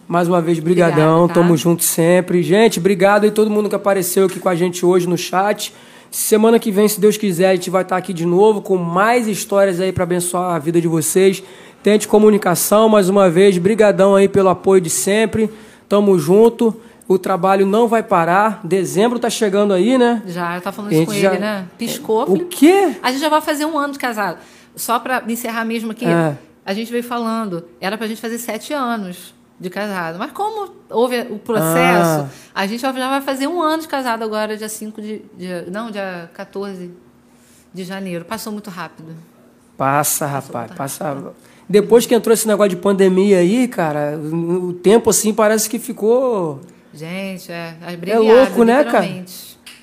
Mais uma vez, brigadão, Obrigada, tá? tamo junto sempre. Gente, obrigado aí todo mundo que apareceu aqui com a gente hoje no chat. Semana que vem, se Deus quiser, a gente vai estar aqui de novo com mais histórias aí para abençoar a vida de vocês. Tente comunicação, mais uma vez, brigadão aí pelo apoio de sempre. Tamo junto. O trabalho não vai parar. Dezembro tá chegando aí, né? Já, eu tava falando A isso com já- ele, né? Piscou. O quê? A gente já vai fazer um ano de casado. Só para encerrar mesmo aqui, É. a gente veio falando, era pra gente fazer sete anos de casado. Mas como houve o processo, Ah. a gente já vai fazer um ano de casado agora, dia 5 de. Não, dia 14 de janeiro. Passou muito rápido. Passa, rapaz, passa. Depois que entrou esse negócio de pandemia aí, cara, o o tempo assim parece que ficou Gente, é. É abreviado, louco, né, cara?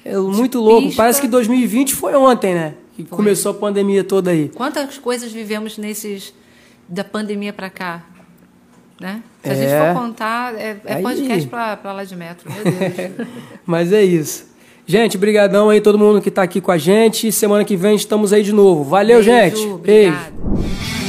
é muito louco. pisca. Parece que 2020 foi ontem, né? Que começou a pandemia toda aí. Quantas coisas vivemos nesses da pandemia para cá? né? Se a gente É. for contar, é, é podcast pra, pra lá de metro, meu Deus. Mas é isso. Gente, brigadão aí todo mundo que tá aqui com a gente. Semana que vem estamos aí de novo. Valeu, Beijo, gente. Beijo. obrigada.